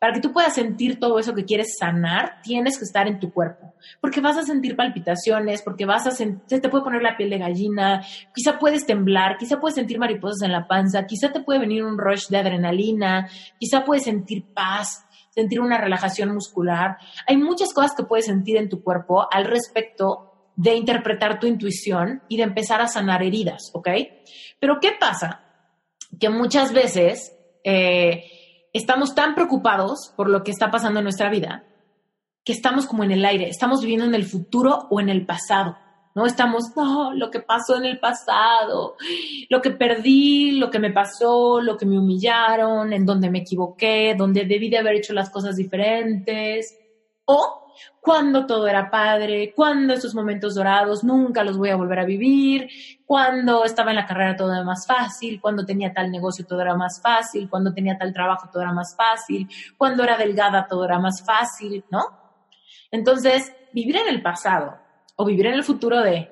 para que tú puedas sentir todo eso que quieres sanar, tienes que estar en tu cuerpo, porque vas a sentir palpitaciones, porque vas a sentir, te puede poner la piel de gallina, quizá puedes temblar, quizá puedes sentir mariposas en la panza, quizá te puede venir un rush de adrenalina, quizá puedes sentir paz, sentir una relajación muscular. Hay muchas cosas que puedes sentir en tu cuerpo al respecto de interpretar tu intuición y de empezar a sanar heridas, ¿ok? Pero ¿qué pasa? Que muchas veces... Eh, estamos tan preocupados por lo que está pasando en nuestra vida que estamos como en el aire, estamos viviendo en el futuro o en el pasado, ¿no? Estamos, no, lo que pasó en el pasado, lo que perdí, lo que me pasó, lo que me humillaron, en donde me equivoqué, donde debí de haber hecho las cosas diferentes, o cuando todo era padre, cuando esos momentos dorados nunca los voy a volver a vivir, cuando estaba en la carrera todo era más fácil, cuando tenía tal negocio todo era más fácil, cuando tenía tal trabajo todo era más fácil, cuando era delgada todo era más fácil, ¿no? Entonces, vivir en el pasado o vivir en el futuro de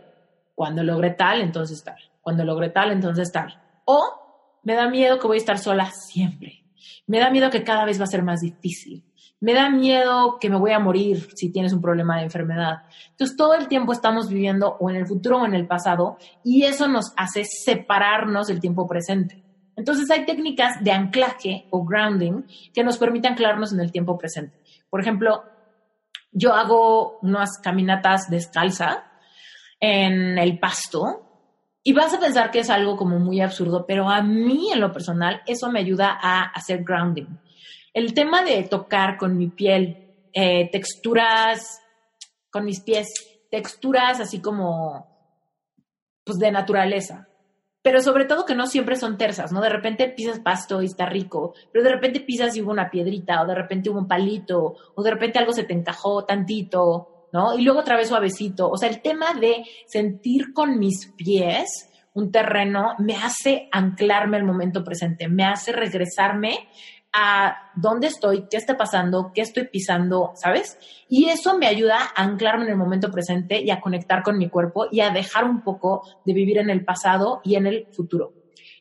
cuando logré tal, entonces tal, cuando logré tal, entonces tal. O me da miedo que voy a estar sola siempre. Me da miedo que cada vez va a ser más difícil Me da miedo que me voy a morir si tienes un problema de enfermedad. Entonces, todo el tiempo estamos viviendo o en el futuro o en el pasado y eso nos hace separarnos del tiempo presente. Entonces, hay técnicas de anclaje o grounding que nos permiten anclarnos en el tiempo presente. Por ejemplo, yo hago unas caminatas descalza en el pasto y vas a pensar que es algo como muy absurdo, pero a mí en lo personal eso me ayuda a hacer grounding. El tema de tocar con mi piel, eh, texturas, con mis pies, texturas así como, pues de naturaleza. Pero sobre todo que no siempre son tersas, ¿no? De repente pisas pasto y está rico, pero de repente pisas y hubo una piedrita, o de repente hubo un palito, o de repente algo se te encajó tantito, ¿no? Y luego otra vez suavecito. O sea, el tema de sentir con mis pies un terreno me hace anclarme al momento presente, me hace regresarme a dónde estoy, qué está pasando, qué estoy pisando, ¿sabes? Y eso me ayuda a anclarme en el momento presente y a conectar con mi cuerpo y a dejar un poco de vivir en el pasado y en el futuro.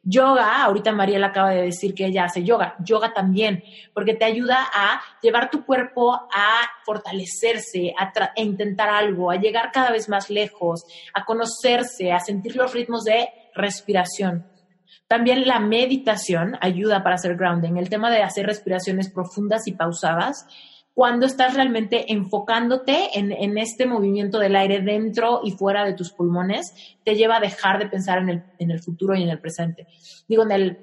Yoga, ahorita Mariela acaba de decir que ella hace yoga, yoga también, porque te ayuda a llevar tu cuerpo a fortalecerse, a, intentar algo, a llegar cada vez más lejos, a conocerse, a sentir los ritmos de respiración. También la meditación ayuda para hacer grounding, el tema de hacer respiraciones profundas y pausadas cuando estás realmente enfocándote en, este movimiento del aire dentro y fuera de tus pulmones, te lleva a dejar de pensar en el, en el futuro y en el presente. Digo, en el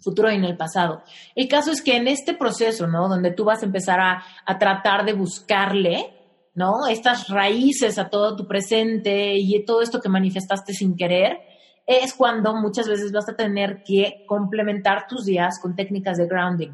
futuro y en el pasado. El caso es que en este proceso, ¿no? Donde tú vas a empezar a, a tratar de buscarle, ¿no? Estas raíces a todo tu presente y todo esto que manifestaste sin querer, es cuando muchas veces vas a tener que complementar tus días con técnicas de grounding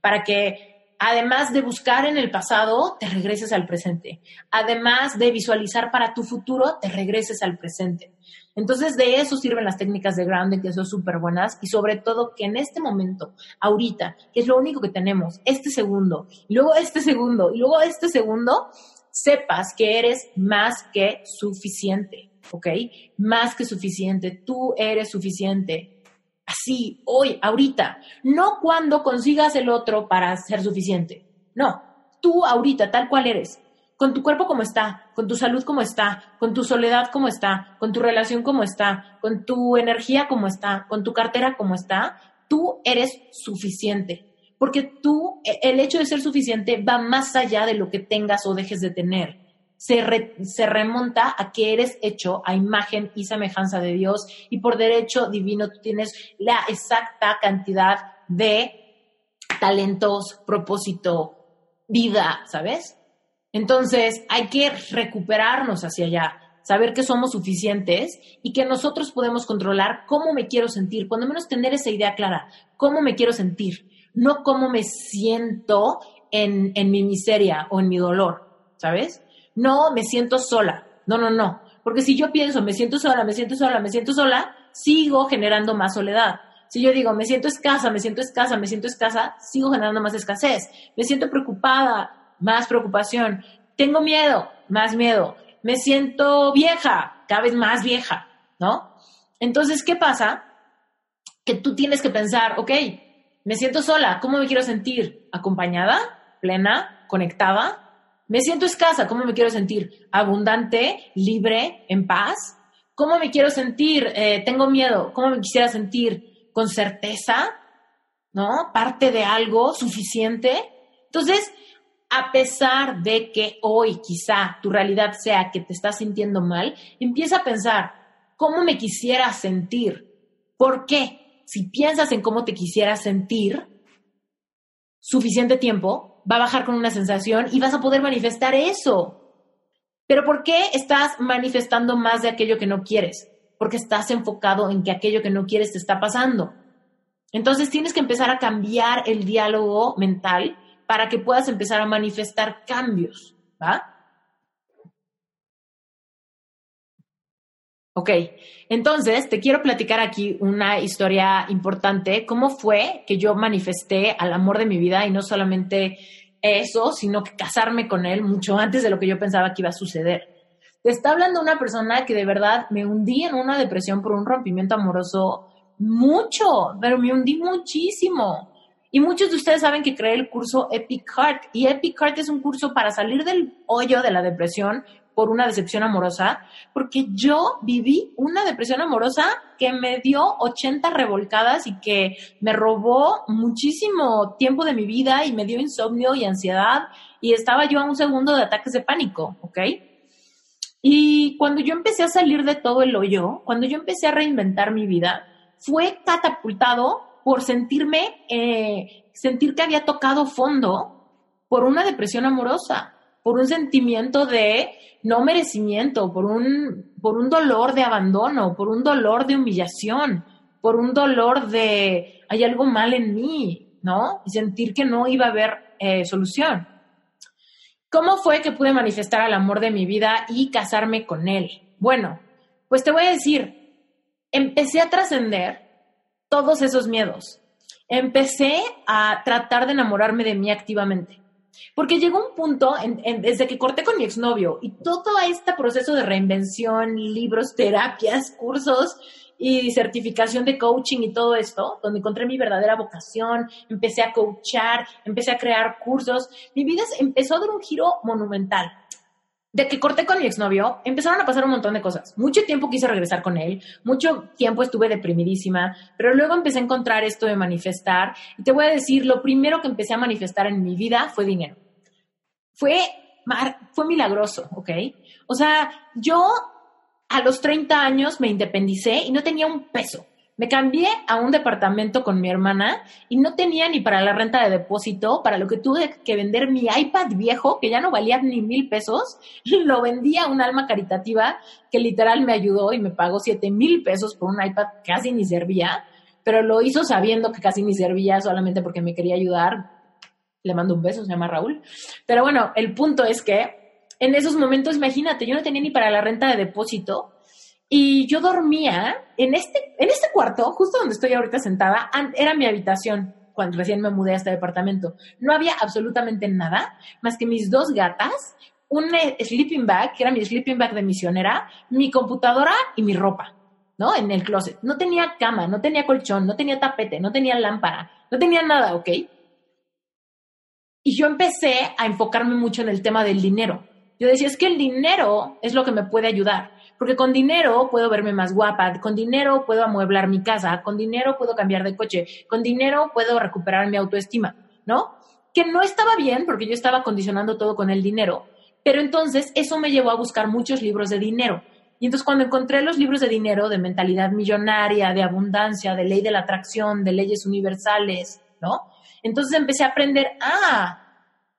para que además de buscar en el pasado, te regreses al presente. Además de visualizar para tu futuro, te regreses al presente. Entonces, de eso sirven las técnicas de grounding, que son súper buenas, y sobre todo que en este momento, ahorita, que es lo único que tenemos, este segundo, luego este segundo, y luego este segundo, sepas que eres más que suficiente, ¿ok? Más que suficiente, tú eres suficiente así, hoy, ahorita, no cuando consigas el otro para ser suficiente. No, tú ahorita, tal cual eres, con tu cuerpo como está, con tu salud como está, con tu soledad como está, con tu relación como está, con tu energía como está, con tu cartera como está, tú eres suficiente. Porque tú, e, el hecho de ser suficiente va más allá de lo que tengas o dejes de tener se, remonta a que eres hecho a imagen y semejanza de Dios y por derecho divino tú tienes la exacta cantidad de talentos, propósito, vida, ¿sabes? Entonces hay que recuperarnos hacia allá, saber que somos suficientes y que nosotros podemos controlar cómo me quiero sentir, cuando menos tener esa idea clara, cómo me quiero sentir, no cómo me siento en, en mi miseria o en mi dolor, ¿sabes? No me siento sola. No, no, no. Porque si yo pienso, me siento sola, me siento sola, me siento sola, sigo generando más soledad. Si yo digo, me siento escasa, me siento escasa, me siento escasa, sigo generando más escasez. Me siento preocupada, más preocupación. Tengo miedo, más miedo. Me siento vieja, cada vez más vieja, ¿no? Entonces, ¿qué pasa? Que tú tienes que pensar, ok, me siento sola, ¿cómo me quiero sentir? ¿Acompañada? ¿Plena? ¿Conectada? Me siento escasa, ¿cómo me quiero sentir? Abundante, libre, en paz. ¿Cómo me quiero sentir? Eh, tengo miedo. ¿Cómo me quisiera sentir? Con certeza, ¿no? Parte de algo suficiente. Entonces, a pesar de que hoy quizá tu realidad sea que te estás sintiendo mal, empieza a pensar, ¿cómo me quisiera sentir? ¿Por qué? Si piensas en cómo te quisiera sentir, suficiente tiempo, va a bajar con una sensación y vas a poder manifestar eso. Pero ¿por qué estás manifestando más de aquello que no quieres? Porque estás enfocado en que aquello que no quieres te está pasando. Entonces tienes que empezar a cambiar el diálogo mental para que puedas empezar a manifestar cambios, ¿va? Ok, entonces te quiero platicar aquí una historia importante, cómo fue que yo manifesté al amor de mi vida y no solamente eso, sino que casarme con él mucho antes de lo que yo pensaba que iba a suceder. Te está hablando una persona que de verdad me hundí en una depresión por un rompimiento amoroso mucho, pero me hundí muchísimo. Y muchos de ustedes saben que creé el curso Epic Heart. Y Epic Heart es un curso para salir del hoyo de la depresión por una decepción amorosa, porque yo viví una depresión amorosa que me dio 80 revolcadas y que me robó muchísimo tiempo de mi vida y me dio insomnio y ansiedad y estaba yo a un segundo de ataques de pánico, ¿ok? Y cuando yo empecé a salir de todo el hoyo, cuando yo empecé a reinventar mi vida, fue catapultado por sentirme, eh, sentir que había tocado fondo por una depresión amorosa, por un sentimiento de no merecimiento, por un, por un dolor de abandono, por un dolor de humillación, por un dolor de hay algo mal en mí, ¿no? Y sentir que no iba a haber eh, solución. ¿Cómo fue que pude manifestar al amor de mi vida y casarme con él? Bueno, pues te voy a decir, empecé a trascender todos esos miedos. Empecé a tratar de enamorarme de mí activamente. Porque llegó un punto, desde que corté con mi exnovio y todo este proceso de reinvención, libros, terapias, cursos y certificación de coaching y todo esto, donde encontré mi verdadera vocación, empecé a coachar, empecé a crear cursos, mi vida empezó a dar un giro monumental de que corté con mi exnovio, empezaron a pasar un montón de cosas. Mucho tiempo quise regresar con él, mucho tiempo estuve deprimidísima, pero luego empecé a encontrar esto de manifestar. Y te voy a decir, lo primero que empecé a manifestar en mi vida fue dinero. Fue, fue milagroso, ¿ok? O sea, yo a los 30 años me independicé y no tenía un peso. Me cambié a un departamento con mi hermana y no tenía ni para la renta de depósito, para lo que tuve que vender mi iPad viejo, que ya no valía ni mil pesos, lo vendí a un alma caritativa que literal me ayudó y me pagó siete mil pesos por un iPad que casi ni servía, pero lo hizo sabiendo que casi ni servía solamente porque me quería ayudar. Le mando un beso, se llama Raúl. Pero bueno, el punto es que en esos momentos, imagínate, yo no tenía ni para la renta de depósito y yo dormía en este, en este cuarto, justo donde estoy ahorita sentada, era mi habitación cuando recién me mudé a este departamento. No había absolutamente nada más que mis dos gatas, un eh, sleeping bag, que era mi sleeping bag de misionera, mi computadora y mi ropa, ¿no? En el closet. No tenía cama, no tenía colchón, no tenía tapete, no tenía lámpara, no tenía nada, ¿ok? Y yo empecé a enfocarme mucho en el tema del dinero. Yo decía, es que el dinero es lo que me puede ayudar. Porque con dinero puedo verme más guapa, con dinero puedo amueblar mi casa, con dinero puedo cambiar de coche, con dinero puedo recuperar mi autoestima, ¿no? Que no estaba bien porque yo estaba condicionando todo con el dinero. Pero entonces eso me llevó a buscar muchos libros de dinero. Y entonces cuando encontré los libros de dinero, de mentalidad millonaria, de abundancia, de ley de la atracción, de leyes universales, ¿no? Entonces empecé a aprender, ah,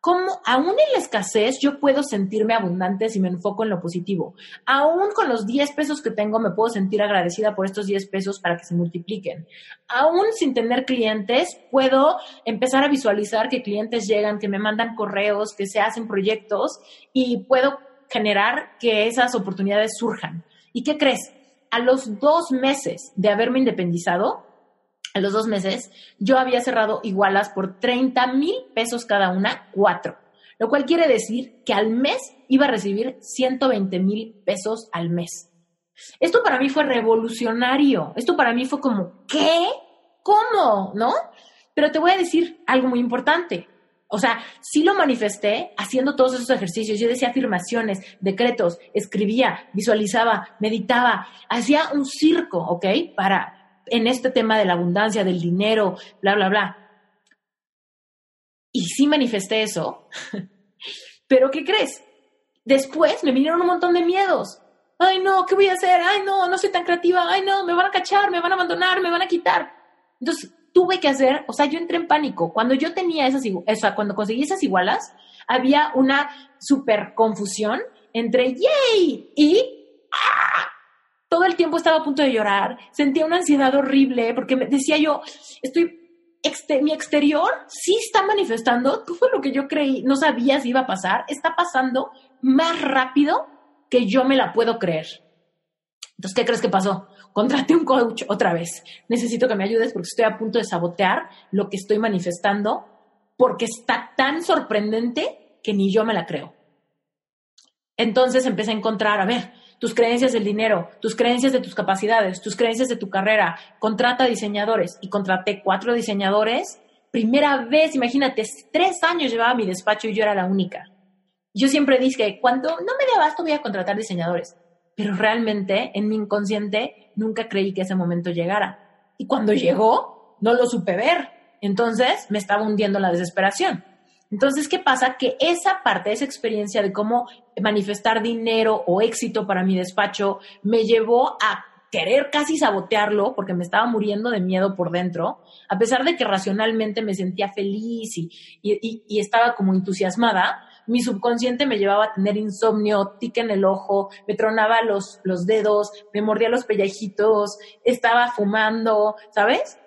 cómo aún en la escasez yo puedo sentirme abundante si me enfoco en lo positivo. Aún con los 10 pesos que tengo me puedo sentir agradecida por estos 10 pesos para que se multipliquen. Aún sin tener clientes puedo empezar a visualizar que clientes llegan, que me mandan correos, que se hacen proyectos y puedo generar que esas oportunidades surjan. ¿Y qué crees? A los dos meses de haberme independizado, a los dos meses, yo había cerrado igualas por 30 mil pesos cada una, cuatro. Lo cual quiere decir que al mes iba a recibir 120 mil pesos al mes. Esto para mí fue revolucionario. Esto para mí fue como, ¿qué? ¿Cómo? ¿No? Pero te voy a decir algo muy importante. O sea, sí lo manifesté haciendo todos esos ejercicios. Yo decía afirmaciones, decretos, escribía, visualizaba, meditaba, hacía un circo, ¿ok? Para, en este tema de la abundancia, del dinero, bla, bla, bla. Y sí manifesté eso. Pero ¿qué crees? Después me vinieron un montón de miedos. Ay, no, ¿qué voy a hacer? Ay, no, no soy tan creativa. Ay, no, me van a cachar, me van a abandonar, me van a quitar. Entonces, tuve que hacer, o sea, yo entré en pánico. Cuando yo tenía esas, o sea, cuando conseguí esas igualas, había una super confusión entre yay y ¡ah! Todo el tiempo estaba a punto de llorar, sentía una ansiedad horrible porque me decía yo, estoy, mi exterior sí está manifestando todo lo que yo creí, no sabía si iba a pasar, está pasando más rápido que yo me la puedo creer. Entonces, ¿qué crees que pasó? Contraté un coach otra vez. Necesito que me ayudes porque estoy a punto de sabotear lo que estoy manifestando porque está tan sorprendente que ni yo me la creo. Entonces empecé a encontrar, a ver, tus creencias del dinero, tus creencias de tus capacidades, tus creencias de tu carrera. Contrata diseñadores y contraté cuatro diseñadores primera vez, imagínate, tres años llevaba mi despacho y yo era la única. Yo siempre dije, cuando no me dé abasto voy a contratar diseñadores, pero realmente en mi inconsciente nunca creí que ese momento llegara. Y cuando llegó, no lo supe ver. Entonces me estaba hundiendo la desesperación. Entonces, ¿qué pasa? Que esa parte, esa experiencia de cómo manifestar dinero o éxito para mi despacho me llevó a querer casi sabotearlo porque me estaba muriendo de miedo por dentro, a pesar de que racionalmente me sentía feliz y, y, estaba como entusiasmada, mi subconsciente me llevaba a tener insomnio, tique en el ojo, me tronaba los, los dedos, me mordía los pellejitos, estaba fumando, ¿sabes?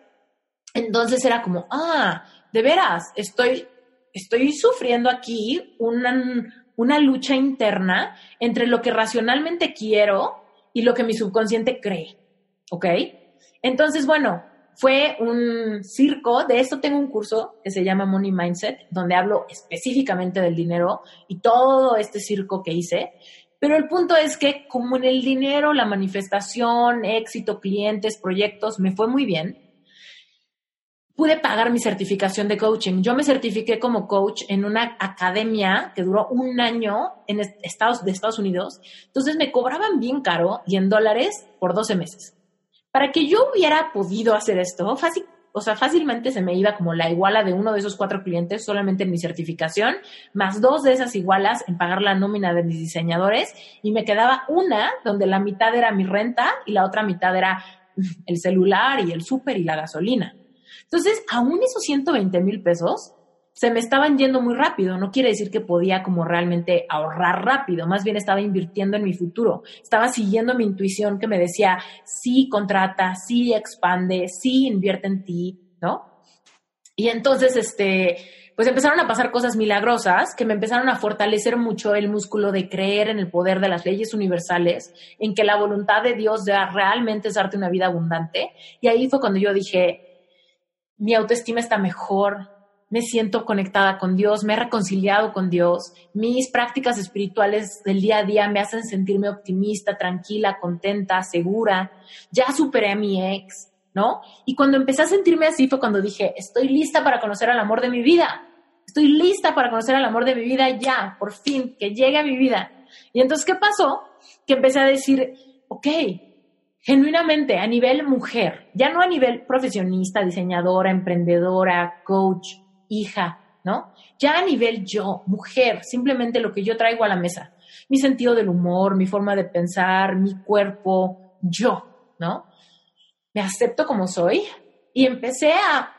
Entonces era como, ah, de veras, estoy, estoy sufriendo aquí una, una lucha interna entre lo que racionalmente quiero y lo que mi subconsciente cree, ¿ok? Entonces, bueno, fue un circo, de esto tengo un curso que se llama Money Mindset, donde hablo específicamente del dinero y todo este circo que hice. Pero el punto es que como en el dinero, la manifestación, éxito, clientes, proyectos, me fue muy bien, pude pagar mi certificación de coaching. Yo me certifiqué como coach en una academia que duró un año en Estados, de Estados Unidos. Entonces me cobraban bien caro y en dólares por 12 meses. Para que yo hubiera podido hacer esto, fácil, o sea, fácilmente se me iba como la iguala de uno de esos cuatro clientes solamente en mi certificación, más dos de esas igualas en pagar la nómina de mis diseñadores y me quedaba una donde la mitad era mi renta y la otra mitad era el celular y el súper y la gasolina. Entonces, aún esos 120 mil pesos se me estaban yendo muy rápido. No quiere decir que podía como realmente ahorrar rápido, más bien estaba invirtiendo en mi futuro. Estaba siguiendo mi intuición que me decía, sí contrata, sí expande, sí invierte en ti, ¿no? Y entonces, este, pues empezaron a pasar cosas milagrosas que me empezaron a fortalecer mucho el músculo de creer en el poder de las leyes universales, en que la voluntad de Dios realmente es darte una vida abundante. Y ahí fue cuando yo dije, mi autoestima está mejor, me siento conectada con Dios, me he reconciliado con Dios, mis prácticas espirituales del día a día me hacen sentirme optimista, tranquila, contenta, segura, ya superé a mi ex, ¿no? Y cuando empecé a sentirme así fue cuando dije, estoy lista para conocer al amor de mi vida, estoy lista para conocer al amor de mi vida ya, por fin, que llegue a mi vida. Y entonces, ¿qué pasó? Que empecé a decir, ok, genuinamente a nivel mujer, ya no a nivel profesionista, diseñadora, emprendedora, coach, hija, ¿no? Ya a nivel yo, mujer, simplemente lo que yo traigo a la mesa, mi sentido del humor, mi forma de pensar, mi cuerpo, yo, ¿no? Me acepto como soy y empecé a,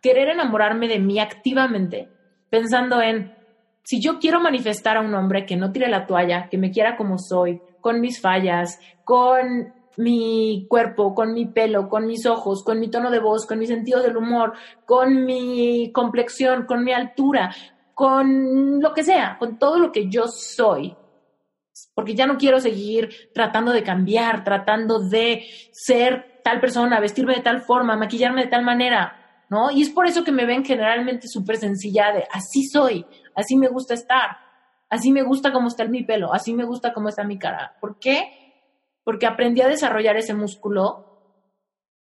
querer enamorarme de mí activamente, pensando en, si yo quiero manifestar a un hombre que no tire la toalla, que me quiera como soy, con mis fallas, con mi cuerpo, con mi pelo, con mis ojos, con mi tono de voz, con mi sentido del humor, con mi complexión, con mi altura, con lo que sea, con todo lo que yo soy. Porque ya no quiero seguir tratando de cambiar, tratando de ser tal persona, vestirme de tal forma, maquillarme de tal manera, ¿no? Y es por eso que me ven generalmente súper sencilla de así soy, así me gusta estar, así me gusta cómo está mi pelo, así me gusta cómo está mi cara. ¿Por qué? Porque aprendí a desarrollar ese músculo,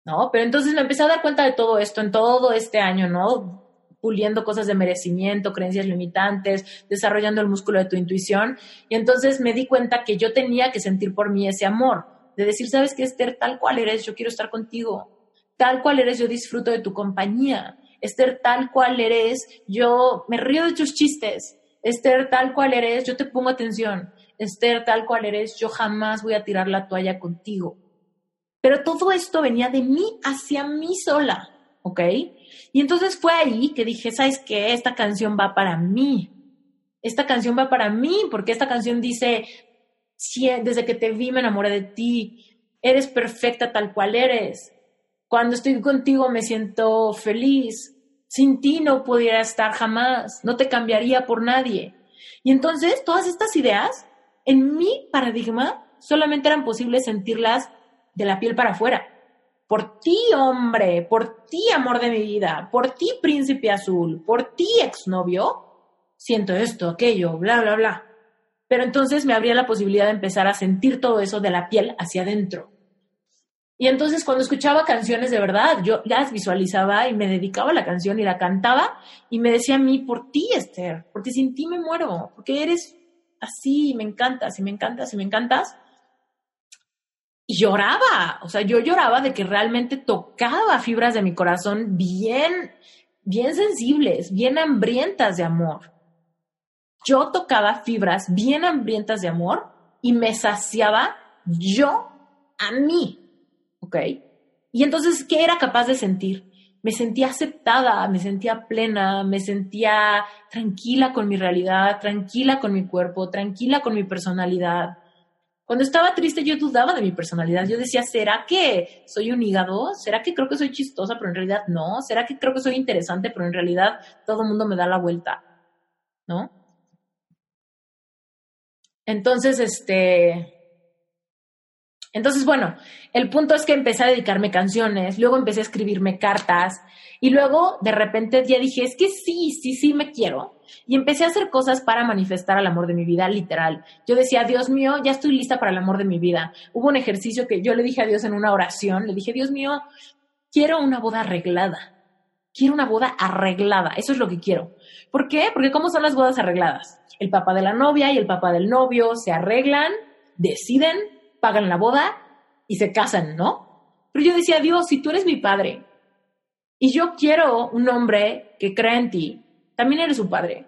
¿no? Pero entonces me empecé a dar cuenta de todo esto en todo este año, ¿no? puliendo cosas de merecimiento, creencias limitantes, desarrollando el músculo de tu intuición. Y entonces me di cuenta que yo tenía que sentir por mí ese amor, de decir, sabes que Esther, tal cual eres, yo quiero estar contigo, tal cual eres, yo disfruto de tu compañía. Esther, tal cual eres, yo me río de tus chistes. Esther, tal cual eres, yo te pongo atención. Esther, tal cual eres, yo jamás voy a tirar la toalla contigo. Pero todo esto venía de mí hacia mí sola, ¿ok? Y entonces fue ahí que dije, ¿sabes qué? Esta canción va para mí. Esta canción va para mí porque esta canción dice, desde que te vi me enamoré de ti, eres perfecta tal cual eres. Cuando estoy contigo me siento feliz. Sin ti no pudiera estar jamás, no te cambiaría por nadie. Y entonces todas estas ideas en mi paradigma solamente eran posibles sentirlas de la piel para afuera. Por ti, hombre, por ti, amor de mi vida, por ti, príncipe azul, por ti, exnovio, siento esto, aquello, bla, bla, bla. Pero entonces me abría la posibilidad de empezar a sentir todo eso de la piel hacia adentro. Y entonces cuando escuchaba canciones de verdad, yo las visualizaba y me dedicaba a la canción y la cantaba y me decía a mí, por ti, Esther, porque sin ti me muero, porque eres así, me encantas y me encantas y me encantas. Y lloraba, o sea, yo lloraba de que realmente tocaba fibras de mi corazón bien, bien sensibles, bien hambrientas de amor. Yo tocaba fibras bien hambrientas de amor y me saciaba yo a mí. ¿ok? Y entonces, ¿qué era capaz de sentir? Me sentía aceptada, me sentía plena, me sentía tranquila con mi realidad, tranquila con mi cuerpo, tranquila con mi personalidad. Cuando estaba triste yo dudaba de mi personalidad. Yo decía, ¿será que soy un hígado? ¿Será que creo que soy chistosa, pero en realidad no? ¿Será que creo que soy interesante, pero en realidad todo el mundo me da la vuelta? ¿No? Entonces, este, entonces, bueno, el punto es que empecé a dedicarme canciones, luego empecé a escribirme cartas y luego de repente ya dije, es que sí, sí, sí me quiero. Y empecé a hacer cosas para manifestar el amor de mi vida, literal. Yo decía, Dios mío, ya estoy lista para el amor de mi vida. Hubo un ejercicio que yo le dije a Dios en una oración, le dije, Dios mío, quiero una boda arreglada. Quiero una boda arreglada, eso es lo que quiero. ¿Por qué? Porque ¿cómo son las bodas arregladas? El papá de la novia y el papá del novio se arreglan, deciden pagan la boda y se casan, ¿no? Pero yo decía, Dios, si tú eres mi padre y yo quiero un hombre que crea en ti, también eres su padre.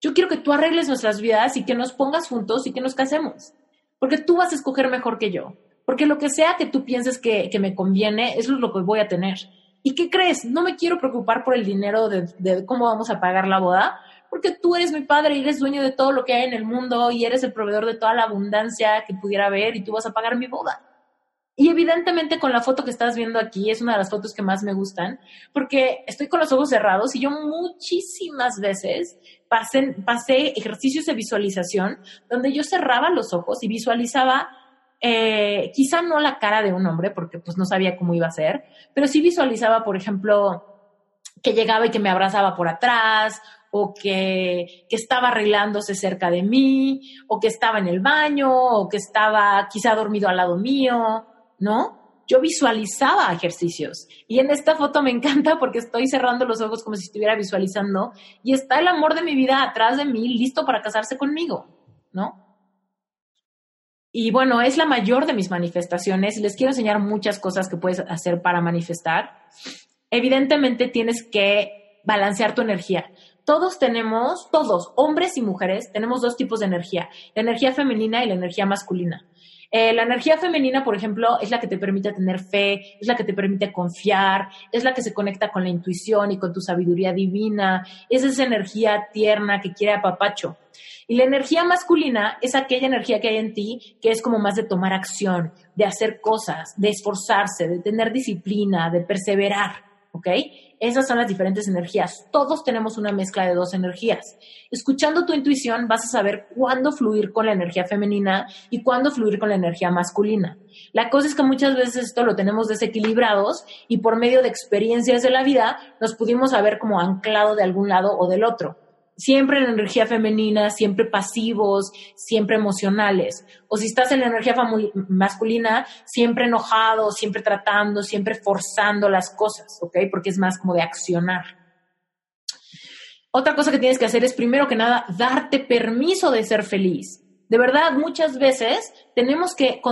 Yo quiero que tú arregles nuestras vidas y que nos pongas juntos y que nos casemos. Porque tú vas a escoger mejor que yo. Porque lo que sea que tú pienses que, me conviene, eso es lo que voy a tener. ¿Y qué crees? No me quiero preocupar por el dinero de, de cómo vamos a pagar la boda, porque tú eres mi padre y eres dueño de todo lo que hay en el mundo y eres el proveedor de toda la abundancia que pudiera haber y tú vas a pagar mi boda. Y evidentemente con la foto que estás viendo aquí es una de las fotos que más me gustan, porque estoy con los ojos cerrados y yo muchísimas veces pasé, pasé ejercicios de visualización donde yo cerraba los ojos y visualizaba eh, quizá no la cara de un hombre, porque pues no sabía cómo iba a ser, pero sí visualizaba, por ejemplo, que llegaba y que me abrazaba por atrás, o que, que, estaba arreglándose cerca de mí, o que estaba en el baño, o que estaba quizá dormido al lado mío, ¿no? Yo visualizaba ejercicios. Y en esta foto me encanta porque estoy cerrando los ojos como si estuviera visualizando y está el amor de mi vida atrás de mí, listo para casarse conmigo, ¿no? Y bueno, es la mayor de mis manifestaciones. Les quiero enseñar muchas cosas que puedes hacer para manifestar. Evidentemente tienes que balancear tu energía todos tenemos, todos, hombres y mujeres, tenemos dos tipos de energía, la energía femenina y la energía masculina. Eh, la energía femenina, por ejemplo, es la que te permite tener fe, es la que te permite confiar, es la que se conecta con la intuición y con tu sabiduría divina, es esa energía tierna que quiere apapacho. Y la energía masculina es aquella energía que hay en ti que es como más de tomar acción, de hacer cosas, de esforzarse, de tener disciplina, de perseverar, ¿ok? Esas son las diferentes energías. Todos tenemos una mezcla de dos energías. Escuchando tu intuición vas a saber cuándo fluir con la energía femenina y cuándo fluir con la energía masculina. La cosa es que muchas veces esto lo tenemos desequilibrados y por medio de experiencias de la vida nos pudimos haber como anclado de algún lado o del otro siempre en la energía femenina, siempre pasivos, siempre emocionales. O si estás en la energía masculina, siempre enojado, siempre tratando, siempre forzando las cosas, ¿ok? Porque es más como de accionar. Otra cosa que tienes que hacer es, primero que nada, darte permiso de ser feliz. De verdad, muchas veces tenemos que,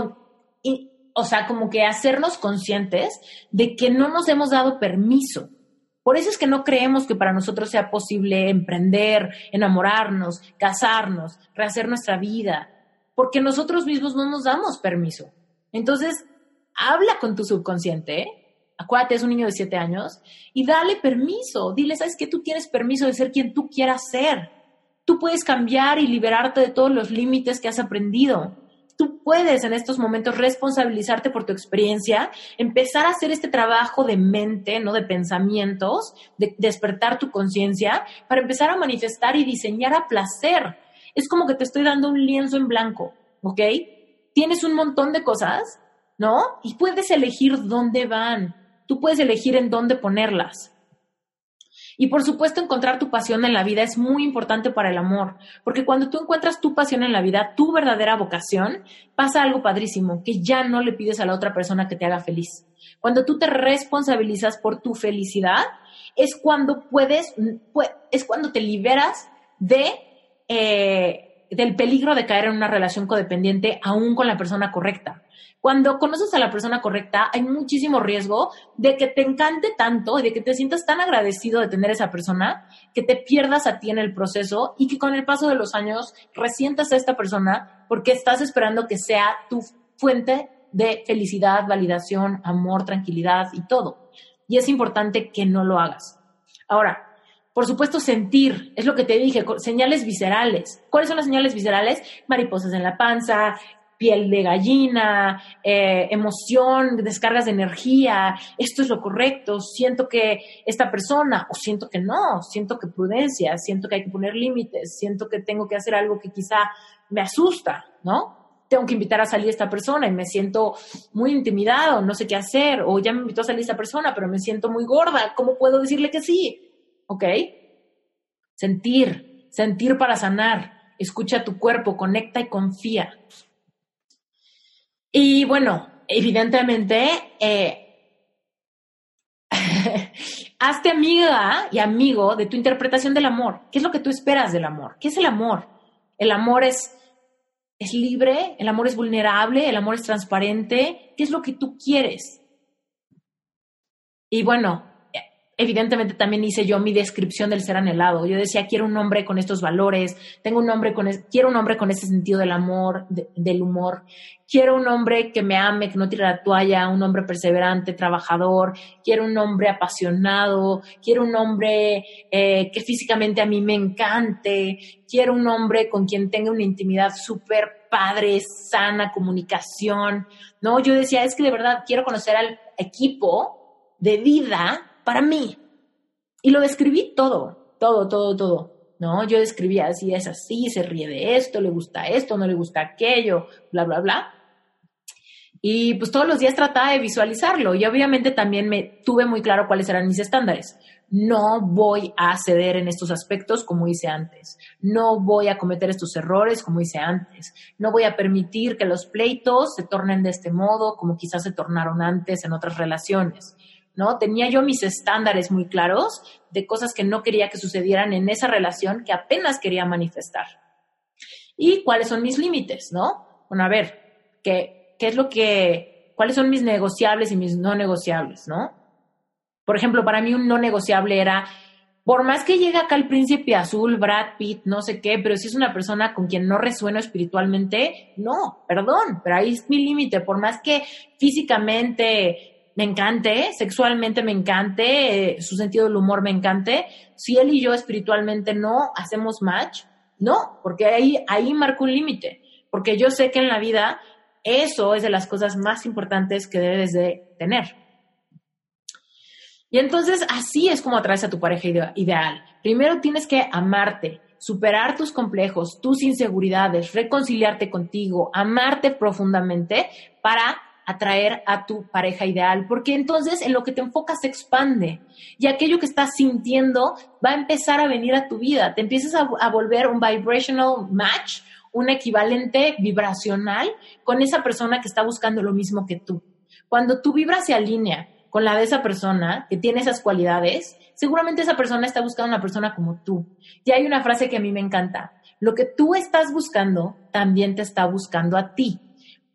o sea, como que hacernos conscientes de que no nos hemos dado permiso. Por eso es que no creemos que para nosotros sea posible emprender, enamorarnos, casarnos, rehacer nuestra vida, porque nosotros mismos no nos damos permiso. Entonces, habla con tu subconsciente, acuérdate, es un niño de siete años, y dale permiso. Dile, ¿sabes qué? Tú tienes permiso de ser quien tú quieras ser. Tú puedes cambiar y liberarte de todos los límites que has aprendido tú puedes en estos momentos responsabilizarte por tu experiencia, empezar a hacer este trabajo de mente, no de pensamientos, de despertar tu conciencia para empezar a manifestar y diseñar a placer. Es como que te estoy dando un lienzo en blanco, ¿ok? Tienes un montón de cosas, ¿no? Y puedes elegir dónde van. Tú puedes elegir en dónde ponerlas. Y por supuesto, encontrar tu pasión en la vida es muy importante para el amor, porque cuando tú encuentras tu pasión en la vida, tu verdadera vocación, pasa algo padrísimo, que ya no le pides a la otra persona que te haga feliz. Cuando tú te responsabilizas por tu felicidad, es cuando puedes, es cuando te liberas de, eh, del peligro de caer en una relación codependiente aún con la persona correcta. Cuando conoces a la persona correcta, hay muchísimo riesgo de que te encante tanto y de que te sientas tan agradecido de tener esa persona que te pierdas a ti en el proceso y que con el paso de los años resientas a esta persona porque estás esperando que sea tu fuente de felicidad, validación, amor, tranquilidad y todo. Y es importante que no lo hagas. Ahora, por supuesto, sentir, es lo que te dije, señales viscerales. ¿Cuáles son las señales viscerales? Mariposas en la panza, piel de gallina, eh, emoción, descargas de energía, esto es lo correcto, siento que esta persona, o siento que no, siento que prudencia, siento que hay que poner límites, siento que tengo que hacer algo que quizá me asusta, ¿no? Tengo que invitar a salir esta persona y me siento muy intimidado, no sé qué hacer, o ya me invitó a salir esta persona, pero me siento muy gorda, ¿cómo puedo decirle que sí? ¿Ok? Sentir, sentir para sanar, escucha tu cuerpo, conecta y confía. Y bueno, evidentemente, eh, hazte amiga y amigo de tu interpretación del amor. ¿Qué es lo que tú esperas del amor? ¿Qué es el amor? El amor es, es libre, el amor es vulnerable, el amor es transparente. ¿Qué es lo que tú quieres? Y bueno, evidentemente también hice yo mi descripción del ser anhelado. Yo decía, quiero un hombre con estos valores, tengo un hombre con, quiero un hombre con ese sentido del amor, del humor. Quiero un hombre que me ame, que no tire la toalla, un hombre perseverante, trabajador. Quiero un hombre apasionado. Quiero un hombre eh, que físicamente a mí me encante. Quiero un hombre con quien tenga una intimidad súper padre, sana, comunicación. No, yo decía, es que de verdad quiero conocer al equipo de vida para mí. Y lo describí todo, todo, todo, todo. ¿no? Yo describía así, es así, se ríe de esto, le gusta esto, no le gusta aquello, bla, bla, bla. Y pues todos los días trataba de visualizarlo y obviamente también me tuve muy claro cuáles eran mis estándares. No voy a ceder en estos aspectos como hice antes. No voy a cometer estos errores como hice antes. No voy a permitir que los pleitos se tornen de este modo como quizás se tornaron antes en otras relaciones. ¿No? Tenía yo mis estándares muy claros de cosas que no quería que sucedieran en esa relación que apenas quería manifestar. ¿Y cuáles son mis límites, no? Bueno, a ver, ¿qué, qué es lo que, cuáles son mis negociables y mis no negociables, no? Por ejemplo, para mí un no negociable era, por más que llegue acá el príncipe azul, Brad Pitt, no sé qué, pero si es una persona con quien no resueno espiritualmente, no, perdón, pero ahí es mi límite. Por más que físicamente me encante, sexualmente me encante, eh, su sentido del humor me encante, si él y yo espiritualmente no hacemos match, no, porque ahí, ahí marco un límite, porque yo sé que en la vida eso es de las cosas más importantes que debes de tener. Y entonces así es como atraes a tu pareja ideal. Primero tienes que amarte, superar tus complejos, tus inseguridades, reconciliarte contigo, amarte profundamente para atraer a tu pareja ideal, porque entonces en lo que te enfocas se expande y aquello que estás sintiendo va a empezar a venir a tu vida, te empiezas a, volver un vibrational match, un equivalente vibracional con esa persona que está buscando lo mismo que tú. Cuando tu vibra se alinea con la de esa persona que tiene esas cualidades, seguramente esa persona está buscando una persona como tú. Y hay una frase que a mí me encanta, lo que tú estás buscando también te está buscando a ti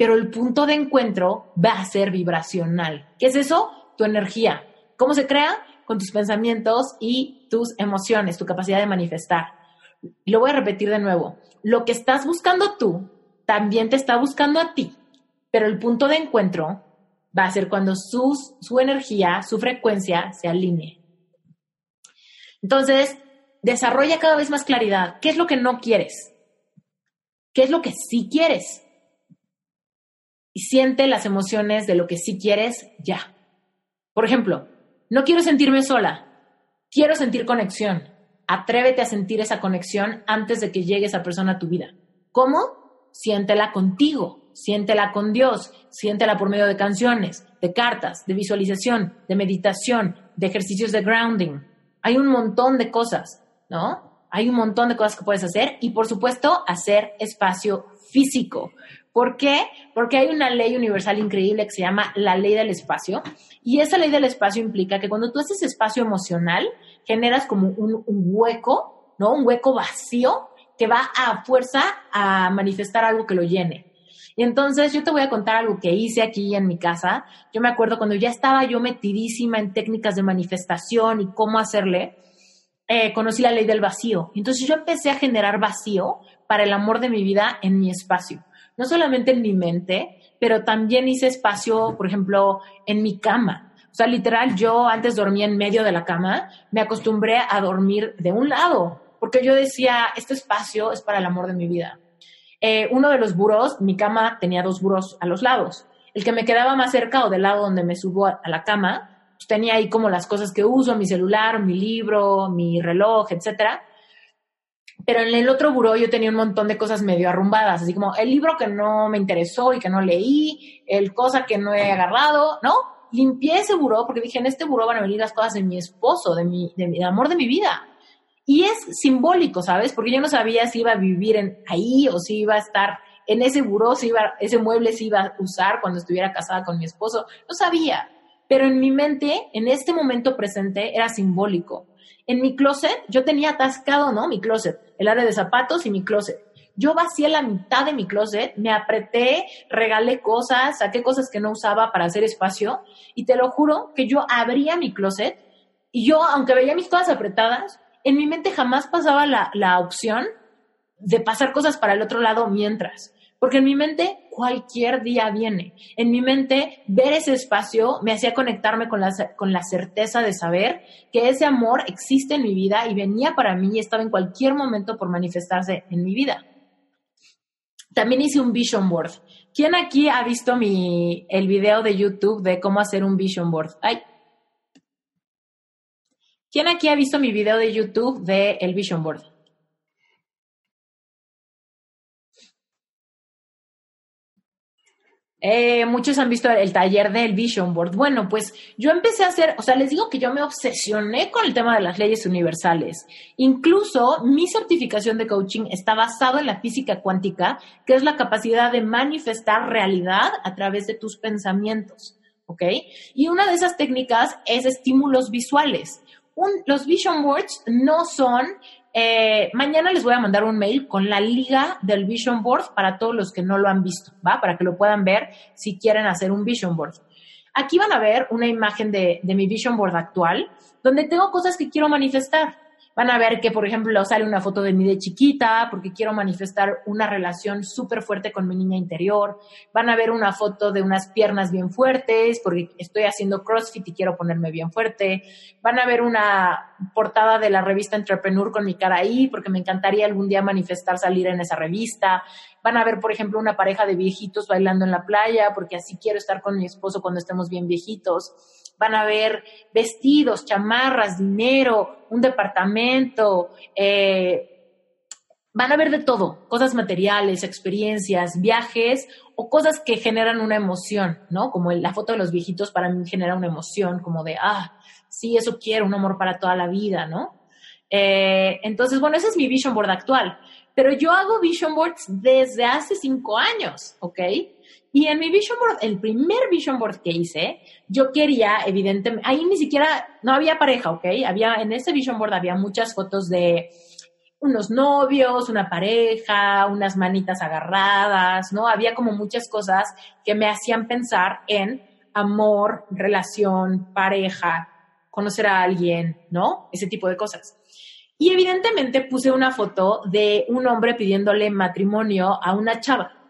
pero el punto de encuentro va a ser vibracional. ¿Qué es eso? Tu energía. ¿Cómo se crea? Con tus pensamientos y tus emociones, tu capacidad de manifestar. Lo voy a repetir de nuevo. Lo que estás buscando tú también te está buscando a ti, pero el punto de encuentro va a ser cuando su energía, su frecuencia se alinee. Entonces, desarrolla cada vez más claridad. ¿Qué es lo que no quieres? ¿Qué es lo que sí quieres? Y siente las emociones de lo que sí quieres ya. Por ejemplo, no quiero sentirme sola, quiero sentir conexión. Atrévete a sentir esa conexión antes de que llegue esa persona a tu vida. ¿Cómo? Siéntela contigo, siéntela con Dios, siéntela por medio de canciones, de cartas, de visualización, de meditación, de ejercicios de grounding. Hay un montón de cosas, ¿no? Hay un montón de cosas que puedes hacer y por supuesto hacer espacio físico. ¿Por qué? Porque hay una ley universal increíble que se llama la ley del espacio y esa ley del espacio implica que cuando tú haces espacio emocional, generas como un, hueco, ¿no? Un hueco vacío que va a fuerza a manifestar algo que lo llene. Y entonces yo te voy a contar algo que hice aquí en mi casa. Yo me acuerdo cuando ya estaba yo metidísima en técnicas de manifestación y cómo hacerle, eh, conocí la ley del vacío. Entonces yo empecé a generar vacío para el amor de mi vida en mi espacio no solamente en mi mente, pero también hice espacio, por ejemplo, en mi cama. O sea, literal, yo antes dormía en medio de la cama, me acostumbré a dormir de un lado, porque yo decía, este espacio es para el amor de mi vida. Eh, uno de los buros, mi cama tenía dos buros a los lados. El que me quedaba más cerca o del lado donde me subo a, la cama, pues tenía ahí como las cosas que uso, mi celular, mi libro, mi reloj, etcétera pero en el otro buró yo tenía un montón de cosas medio arrumbadas, así como el libro que no me interesó y que no leí, el cosa que no he agarrado, ¿no? Limpié ese buró porque dije, en este buró van a venir las cosas de mi esposo, de mi, de amor de mi vida. Y es simbólico, ¿sabes? Porque yo no sabía si iba a vivir en, ahí o si iba a estar en ese buró, si iba, ese mueble se iba a usar cuando estuviera casada con mi esposo. No sabía. Pero en mi mente, en este momento presente, era simbólico. En mi closet, yo tenía atascado, ¿no? Mi closet, el área de zapatos y mi closet. Yo vacié la mitad de mi closet, me apreté, regalé cosas, saqué cosas que no usaba para hacer espacio y te lo juro que yo abría mi closet y yo, aunque veía mis cosas apretadas, en mi mente jamás pasaba la, la opción de pasar cosas para el otro lado mientras. Porque en mi mente cualquier día viene. En mi mente ver ese espacio me hacía conectarme con la, con la certeza de saber que ese amor existe en mi vida y venía para mí y estaba en cualquier momento por manifestarse en mi vida. También hice un vision board. ¿Quién aquí ha visto mi, el video de YouTube de cómo hacer un vision board? Ay. ¿Quién aquí ha visto mi video de YouTube de el vision board? Eh, muchos han visto el taller del Vision Board. Bueno, pues yo empecé a hacer, o sea, les digo que yo me obsesioné con el tema de las leyes universales. Incluso mi certificación de coaching está basado en la física cuántica, que es la capacidad de manifestar realidad a través de tus pensamientos. ¿Ok? Y una de esas técnicas es estímulos visuales. los Vision Boards no son eh, mañana les voy a mandar un mail con la liga del Vision Board para todos los que no lo han visto, ¿va? Para que lo puedan ver si quieren hacer un Vision Board. Aquí van a ver una imagen de, de mi Vision Board actual, donde tengo cosas que quiero manifestar. Van a ver que, por ejemplo, sale una foto de mí de chiquita porque quiero manifestar una relación súper fuerte con mi niña interior. Van a ver una foto de unas piernas bien fuertes porque estoy haciendo CrossFit y quiero ponerme bien fuerte. Van a ver una portada de la revista Entrepreneur con mi cara ahí porque me encantaría algún día manifestar salir en esa revista. Van a ver, por ejemplo, una pareja de viejitos bailando en la playa porque así quiero estar con mi esposo cuando estemos bien viejitos van a ver vestidos, chamarras, dinero, un departamento, eh, van a ver de todo, cosas materiales, experiencias, viajes o cosas que generan una emoción, ¿no? Como la foto de los viejitos para mí genera una emoción, como de, ah, sí, eso quiero, un amor para toda la vida, ¿no? Eh, entonces, bueno, ese es mi vision board actual, pero yo hago vision boards desde hace cinco años, ¿ok? Y en mi vision board, el primer vision board que hice, yo quería, evidentemente, ahí ni siquiera, no había pareja, ¿ok? Había, en ese vision board había muchas fotos de unos novios, una pareja, unas manitas agarradas, ¿no? Había como muchas cosas que me hacían pensar en amor, relación, pareja, conocer a alguien, ¿no? Ese tipo de cosas. Y evidentemente puse una foto de un hombre pidiéndole matrimonio a una chava.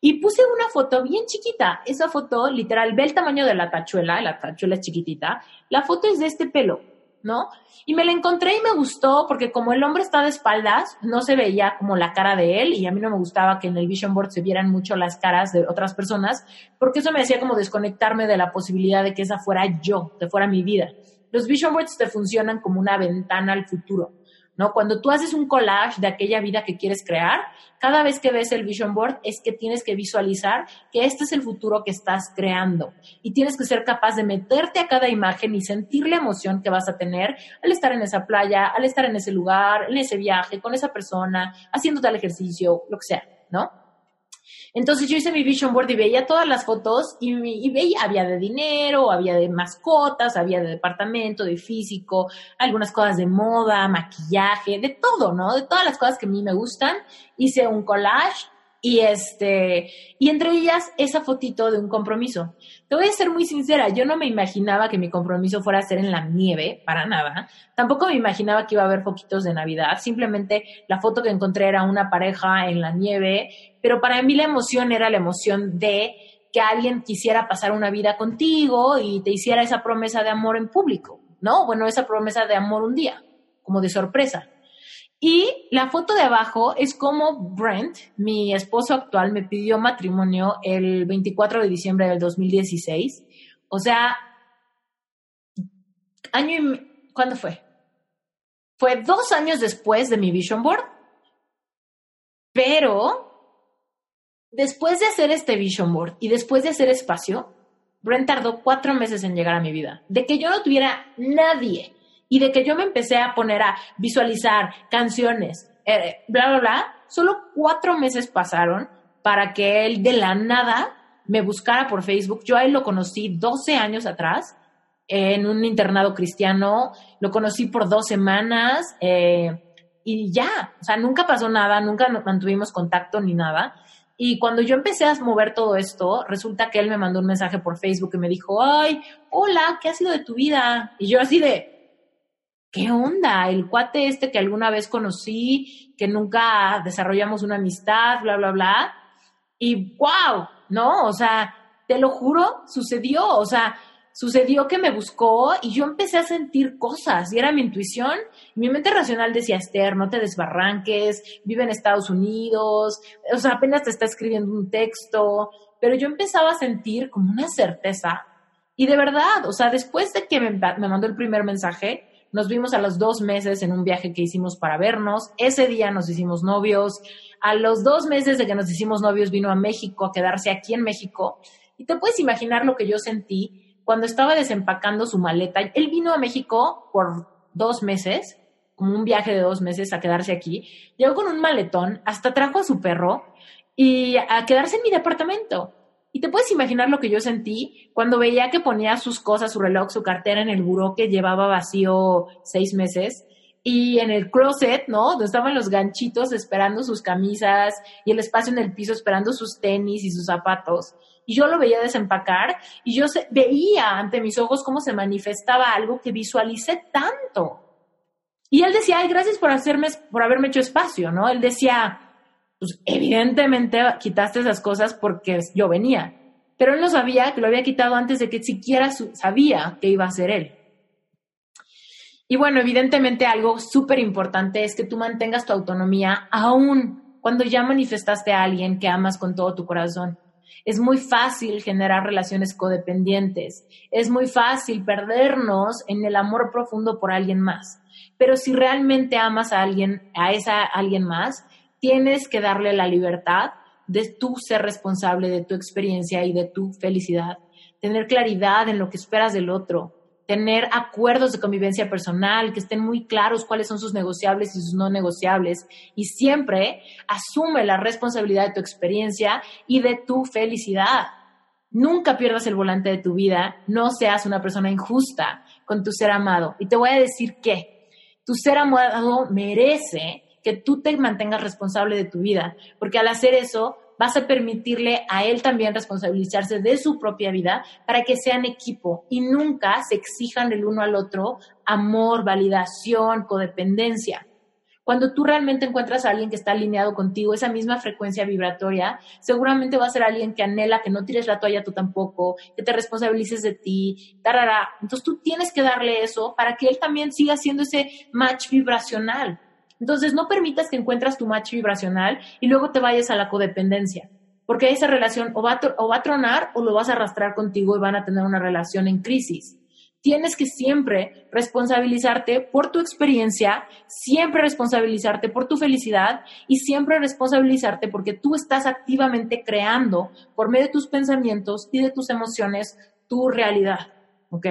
Y puse una foto bien chiquita. Esa foto, literal, ve el tamaño de la tachuela, la tachuela es chiquitita. La foto es de este pelo, ¿no? Y me la encontré y me gustó porque como el hombre está de espaldas, no se veía como la cara de él y a mí no me gustaba que en el vision board se vieran mucho las caras de otras personas porque eso me hacía como desconectarme de la posibilidad de que esa fuera yo, que fuera mi vida. Los vision boards te funcionan como una ventana al futuro ¿no? Cuando tú haces un collage de aquella vida que quieres crear, cada vez que ves el vision board es que tienes que visualizar que este es el futuro que estás creando y tienes que ser capaz de meterte a cada imagen y sentir la emoción que vas a tener al estar en esa playa, al estar en ese lugar, en ese viaje, con esa persona, haciendo tal ejercicio, lo que sea, ¿no? Entonces yo hice mi vision board y veía todas las fotos y, y, veía, había de dinero, había de mascotas, había de departamento, de físico, algunas cosas de moda, maquillaje, de todo, ¿no? De todas las cosas que a mí me gustan. Hice un collage y este, y entre ellas esa fotito de un compromiso. Te voy a ser muy sincera, yo no me imaginaba que mi compromiso fuera a ser en la nieve, para nada. Tampoco me imaginaba que iba a haber foquitos de Navidad. Simplemente la foto que encontré era una pareja en la nieve, pero para mí la emoción era la emoción de que alguien quisiera pasar una vida contigo y te hiciera esa promesa de amor en público, ¿no? Bueno, esa promesa de amor un día, como de sorpresa. Y la foto de abajo es como Brent, mi esposo actual, me pidió matrimonio el 24 de diciembre del 2016. O sea, año y... ¿Cuándo fue? Fue dos años después de mi vision board. Pero después de hacer este vision board y después de hacer espacio, Brent tardó cuatro meses en llegar a mi vida. De que yo no tuviera nadie y de que yo me empecé a poner a visualizar canciones, eh, bla, bla, bla, solo cuatro meses pasaron para que él de la nada me buscara por Facebook. Yo a él lo conocí 12 años atrás en un internado cristiano, lo conocí por dos semanas eh, y ya, o sea, nunca pasó nada, nunca mantuvimos contacto ni nada. Y cuando yo empecé a mover todo esto, resulta que él me mandó un mensaje por Facebook y me dijo, ay, hola, ¿qué ha sido de tu vida? Y yo así de, ¿qué onda? El cuate este que alguna vez conocí, que nunca desarrollamos una amistad, bla, bla, bla. Y wow, ¿no? O sea, te lo juro, sucedió. O sea, sucedió que me buscó y yo empecé a sentir cosas y era mi intuición. Mi mente racional decía, Esther, no te desbarranques, vive en Estados Unidos, o sea, apenas te está escribiendo un texto, pero yo empezaba a sentir como una certeza. Y de verdad, o sea, después de que me, me mandó el primer mensaje, nos vimos a los dos meses en un viaje que hicimos para vernos. Ese día nos hicimos novios. A los dos meses de que nos hicimos novios vino a México a quedarse aquí en México. Y te puedes imaginar lo que yo sentí cuando estaba desempacando su maleta. Él vino a México por dos meses, como un viaje de dos meses a quedarse aquí. Llegó con un maletón, hasta trajo a su perro y a quedarse en mi departamento. Y te puedes imaginar lo que yo sentí cuando veía que ponía sus cosas, su reloj, su cartera en el buró que llevaba vacío seis meses y en el closet, ¿no? Donde estaban los ganchitos esperando sus camisas y el espacio en el piso esperando sus tenis y sus zapatos. Y yo lo veía desempacar y yo veía ante mis ojos cómo se manifestaba algo que visualicé tanto. Y él decía, ay, gracias por hacerme, por haberme hecho espacio, ¿no? Él decía, pues evidentemente quitaste esas cosas porque yo venía. Pero él no sabía que lo había quitado antes de que siquiera sabía que iba a ser él. Y bueno, evidentemente algo súper importante es que tú mantengas tu autonomía aún cuando ya manifestaste a alguien que amas con todo tu corazón. Es muy fácil generar relaciones codependientes. Es muy fácil perdernos en el amor profundo por alguien más. Pero si realmente amas a alguien, a esa alguien más, tienes que darle la libertad de tú ser responsable de tu experiencia y de tu felicidad, tener claridad en lo que esperas del otro, tener acuerdos de convivencia personal que estén muy claros cuáles son sus negociables y sus no negociables. Y siempre asume la responsabilidad de tu experiencia y de tu felicidad. Nunca pierdas el volante de tu vida, no seas una persona injusta con tu ser amado. Y te voy a decir que tu ser amado merece que tú te mantengas responsable de tu vida, porque al hacer eso vas a permitirle a él también responsabilizarse de su propia vida para que sean equipo y nunca se exijan el uno al otro amor, validación, codependencia. Cuando tú realmente encuentras a alguien que está alineado contigo, esa misma frecuencia vibratoria, seguramente va a ser alguien que anhela que no tires la toalla tú tampoco, que te responsabilices de ti, tarara. Entonces tú tienes que darle eso para que él también siga siendo ese match vibracional. Entonces, no permitas que encuentras tu match vibracional y luego te vayas a la codependencia, porque esa relación o va, a, o va a tronar o lo vas a arrastrar contigo y van a tener una relación en crisis. Tienes que siempre responsabilizarte por tu experiencia, siempre responsabilizarte por tu felicidad y siempre responsabilizarte porque tú estás activamente creando por medio de tus pensamientos y de tus emociones tu realidad, ¿ok?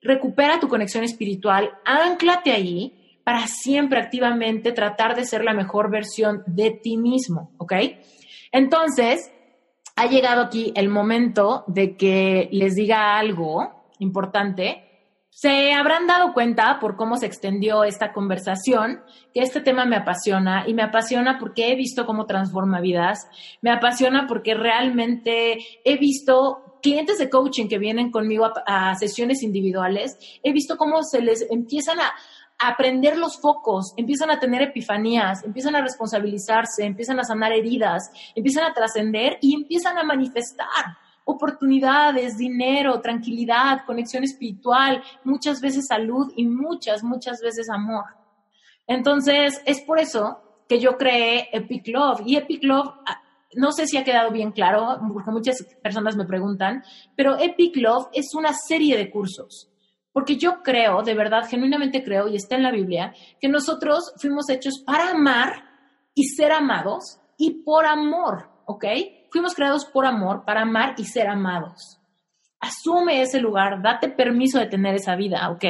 Recupera tu conexión espiritual, anclate ahí para siempre activamente tratar de ser la mejor versión de ti mismo, ¿ok? Entonces, ha llegado aquí el momento de que les diga algo importante. Se habrán dado cuenta por cómo se extendió esta conversación que este tema me apasiona y me apasiona porque he visto cómo transforma vidas, me apasiona porque realmente he visto clientes de coaching que vienen conmigo a, sesiones individuales, he visto cómo se les empiezan a, aprender los focos, empiezan a tener epifanías, empiezan a responsabilizarse, empiezan a sanar heridas, empiezan a trascender y empiezan a manifestar oportunidades, dinero, tranquilidad, conexión espiritual, muchas veces salud y muchas, muchas veces amor. Entonces, es por eso que yo creé Epic Love. Y Epic Love, ah, no sé si ha quedado bien claro, porque muchas personas me preguntan, pero Epic Love es una serie de cursos. Porque yo creo, de verdad, genuinamente creo, y está en la Biblia, que nosotros fuimos hechos para amar y ser amados y por amor, ¿ok? Fuimos creados por amor, para amar y ser amados. Asume ese lugar, date permiso de tener esa vida, ¿ok?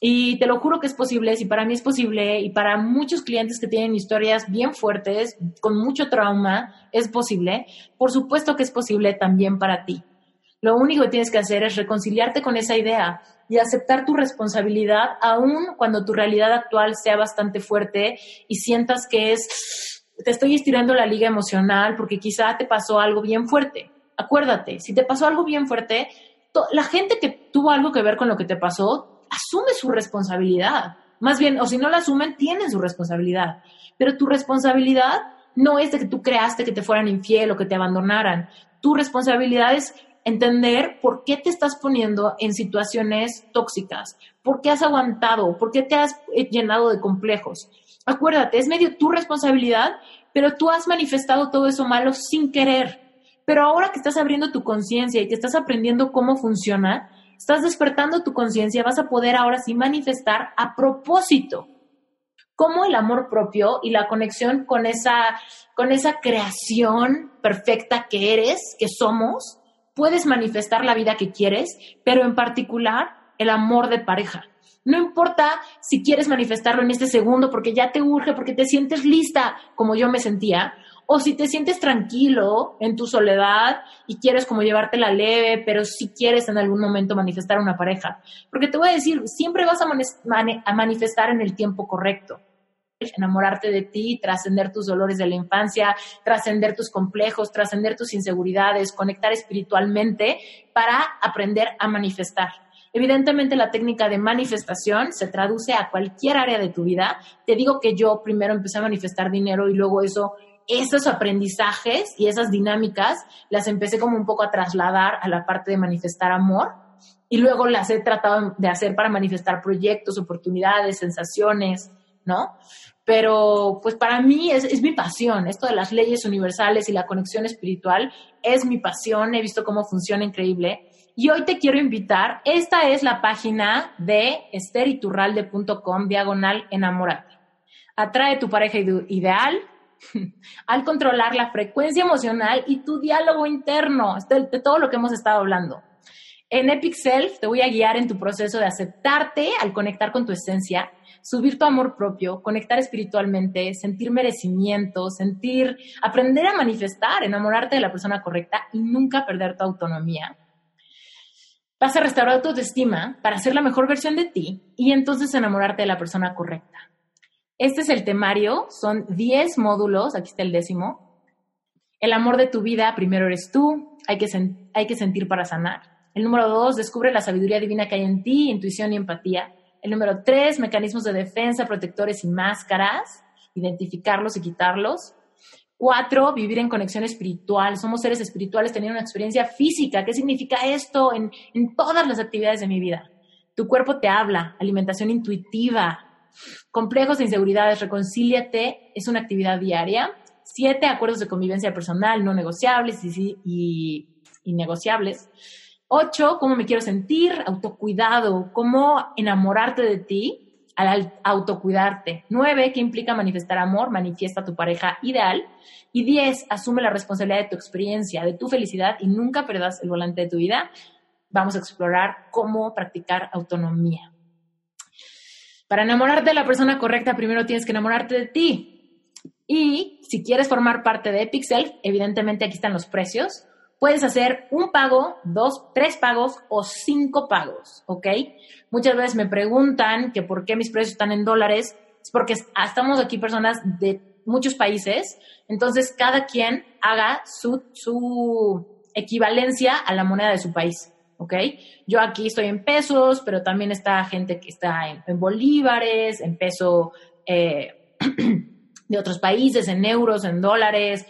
Y te lo juro que es posible, si para mí es posible y para muchos clientes que tienen historias bien fuertes, con mucho trauma, es posible. Por supuesto que es posible también para ti. Lo único que tienes que hacer es reconciliarte con esa idea y aceptar tu responsabilidad, aun cuando tu realidad actual sea bastante fuerte y sientas que es te estoy estirando la liga emocional porque quizá te pasó algo bien fuerte. Acuérdate, si te pasó algo bien fuerte, la gente que tuvo algo que ver con lo que te pasó, asume su responsabilidad. Más bien, o si no la asumen, tienen su responsabilidad. Pero tu responsabilidad no es de que tú creaste que te fueran infiel o que te abandonaran. Tu responsabilidad es entender por qué te estás poniendo en situaciones tóxicas, por qué has aguantado, por qué te has eh, llenado de complejos. Acuérdate, es medio tu responsabilidad, pero tú has manifestado todo eso malo sin querer. Pero ahora que estás abriendo tu conciencia y que estás aprendiendo cómo funciona, estás despertando tu conciencia, vas a poder ahora sí manifestar a propósito cómo el amor propio y la conexión con esa, con esa creación perfecta que eres, que somos, puedes manifestar la vida que quieres, pero en particular el amor de pareja. No importa si quieres manifestarlo en este segundo porque ya te urge, porque te sientes lista, como yo me sentía, o si te sientes tranquilo en tu soledad y quieres como llevarte la leve, pero si quieres en algún momento manifestar una pareja. Porque te voy a decir, siempre vas a, a manifestar en el tiempo correcto. Enamorarte de ti, trascender tus dolores de la infancia, trascender tus complejos, trascender tus inseguridades, conectar espiritualmente para aprender a manifestar. Evidentemente la técnica de manifestación se traduce a cualquier área de tu vida. Te digo que yo primero empecé a manifestar dinero y luego eso, esos aprendizajes y esas dinámicas las empecé como un poco a trasladar a la parte de manifestar amor y luego las he tratado de hacer para manifestar proyectos, oportunidades, sensaciones, ¿no? Pero pues para mí es, es, mi pasión, esto de las leyes universales y la conexión espiritual es mi pasión, he visto cómo funciona increíble y hoy te quiero invitar, esta es la página de esteriturralde.com diagonal enamorate. Atrae tu pareja ideal al controlar la frecuencia emocional y tu diálogo interno, de todo lo que hemos estado hablando. En Epic Self te voy a guiar en tu proceso de aceptarte al conectar con tu esencia, subir tu amor propio, conectar espiritualmente, sentir merecimiento, sentir, aprender a manifestar, enamorarte de la persona correcta y nunca perder tu autonomía Vas a restaurar tu autoestima para ser la mejor versión de ti y entonces enamorarte de la persona correcta. Este es el temario, son 10 módulos, aquí está el décimo. El amor de tu vida, primero eres tú, hay que, hay que sentir para sanar. El número 2, descubre la sabiduría divina que hay en ti, intuición y empatía. El número 3, mecanismos de defensa, protectores y máscaras, identificarlos y quitarlos. Cuatro, vivir en conexión espiritual. Somos seres espirituales teniendo una experiencia física. ¿Qué significa esto en, en todas las actividades de mi vida? Tu cuerpo te habla, alimentación intuitiva, complejos de inseguridades, reconcíliate, es una actividad diaria. Siete, acuerdos de convivencia personal no negociables y, y, y negociables. Ocho, cómo me quiero sentir, autocuidado, cómo enamorarte de ti al autocuidarte. Nueve, qué implica manifestar amor, manifiesta tu pareja ideal. Y diez, asume la responsabilidad de tu experiencia, de tu felicidad y nunca perdas el volante de tu vida. Vamos a explorar cómo practicar autonomía. Para enamorarte de la persona correcta, primero tienes que enamorarte de ti. Y si quieres formar parte de Epixel, evidentemente aquí están los precios puedes hacer un pago, dos, tres pagos o cinco pagos, ¿ok? Muchas veces me preguntan que por qué mis precios están en dólares. Es porque estamos aquí personas de muchos países, entonces cada quien haga su, su equivalencia a la moneda de su país, ¿ok? Yo aquí estoy en pesos, pero también está gente que está en, bolívares, en peso eh, de otros países, en euros, en dólares.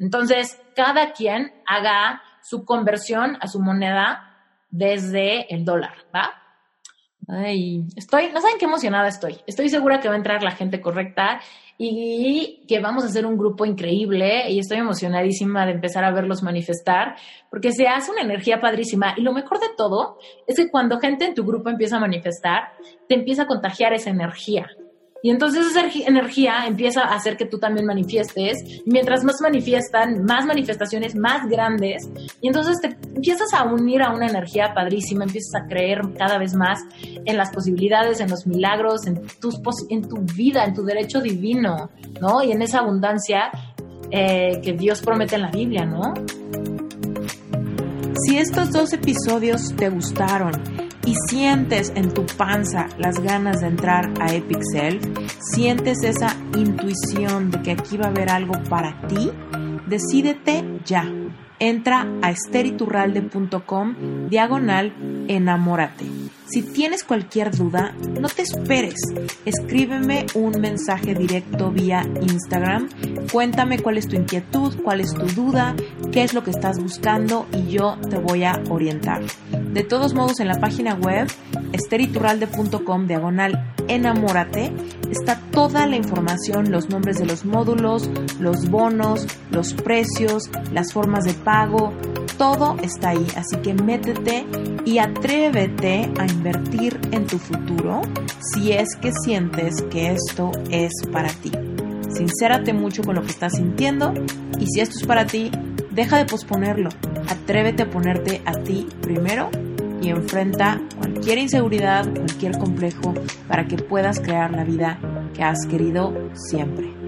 Entonces, cada quien haga su conversión a su moneda desde el dólar, ¿va? Ay, estoy, no saben qué emocionada estoy. Estoy segura que va a entrar la gente correcta y que vamos a hacer un grupo increíble y estoy emocionadísima de empezar a verlos manifestar porque se hace una energía padrísima y lo mejor de todo es que cuando gente en tu grupo empieza a manifestar, te empieza a contagiar esa energía. Y entonces esa energía empieza a hacer que tú también manifiestes. Mientras más manifiestan, más manifestaciones más grandes. Y entonces te empiezas a unir a una energía padrísima, empiezas a creer cada vez más en las posibilidades, en los milagros, en, tus, en tu vida, en tu derecho divino, ¿no? Y en esa abundancia eh, que Dios promete en la Biblia, ¿no? Si estos dos episodios te gustaron, y sientes en tu panza las ganas de entrar a Epic Self, sientes esa intuición de que aquí va a haber algo para ti, decídete ya. Entra a esteriturralde.com diagonal enamórate. Si tienes cualquier duda, no te esperes. Escríbeme un mensaje directo vía Instagram. Cuéntame cuál es tu inquietud, cuál es tu duda, qué es lo que estás buscando y yo te voy a orientar. De todos modos, en la página web esteriturralde.com diagonal enamórate está toda la información, los nombres de los módulos, los bonos, los precios, las formas de pago, todo está ahí. Así que métete y atrévete a invertir en tu futuro si es que sientes que esto es para ti. Sincérate mucho con lo que estás sintiendo y si esto es para ti, deja de posponerlo. Atrévete a ponerte a ti primero y enfrenta cualquier inseguridad, cualquier complejo para que puedas crear la vida que has querido siempre.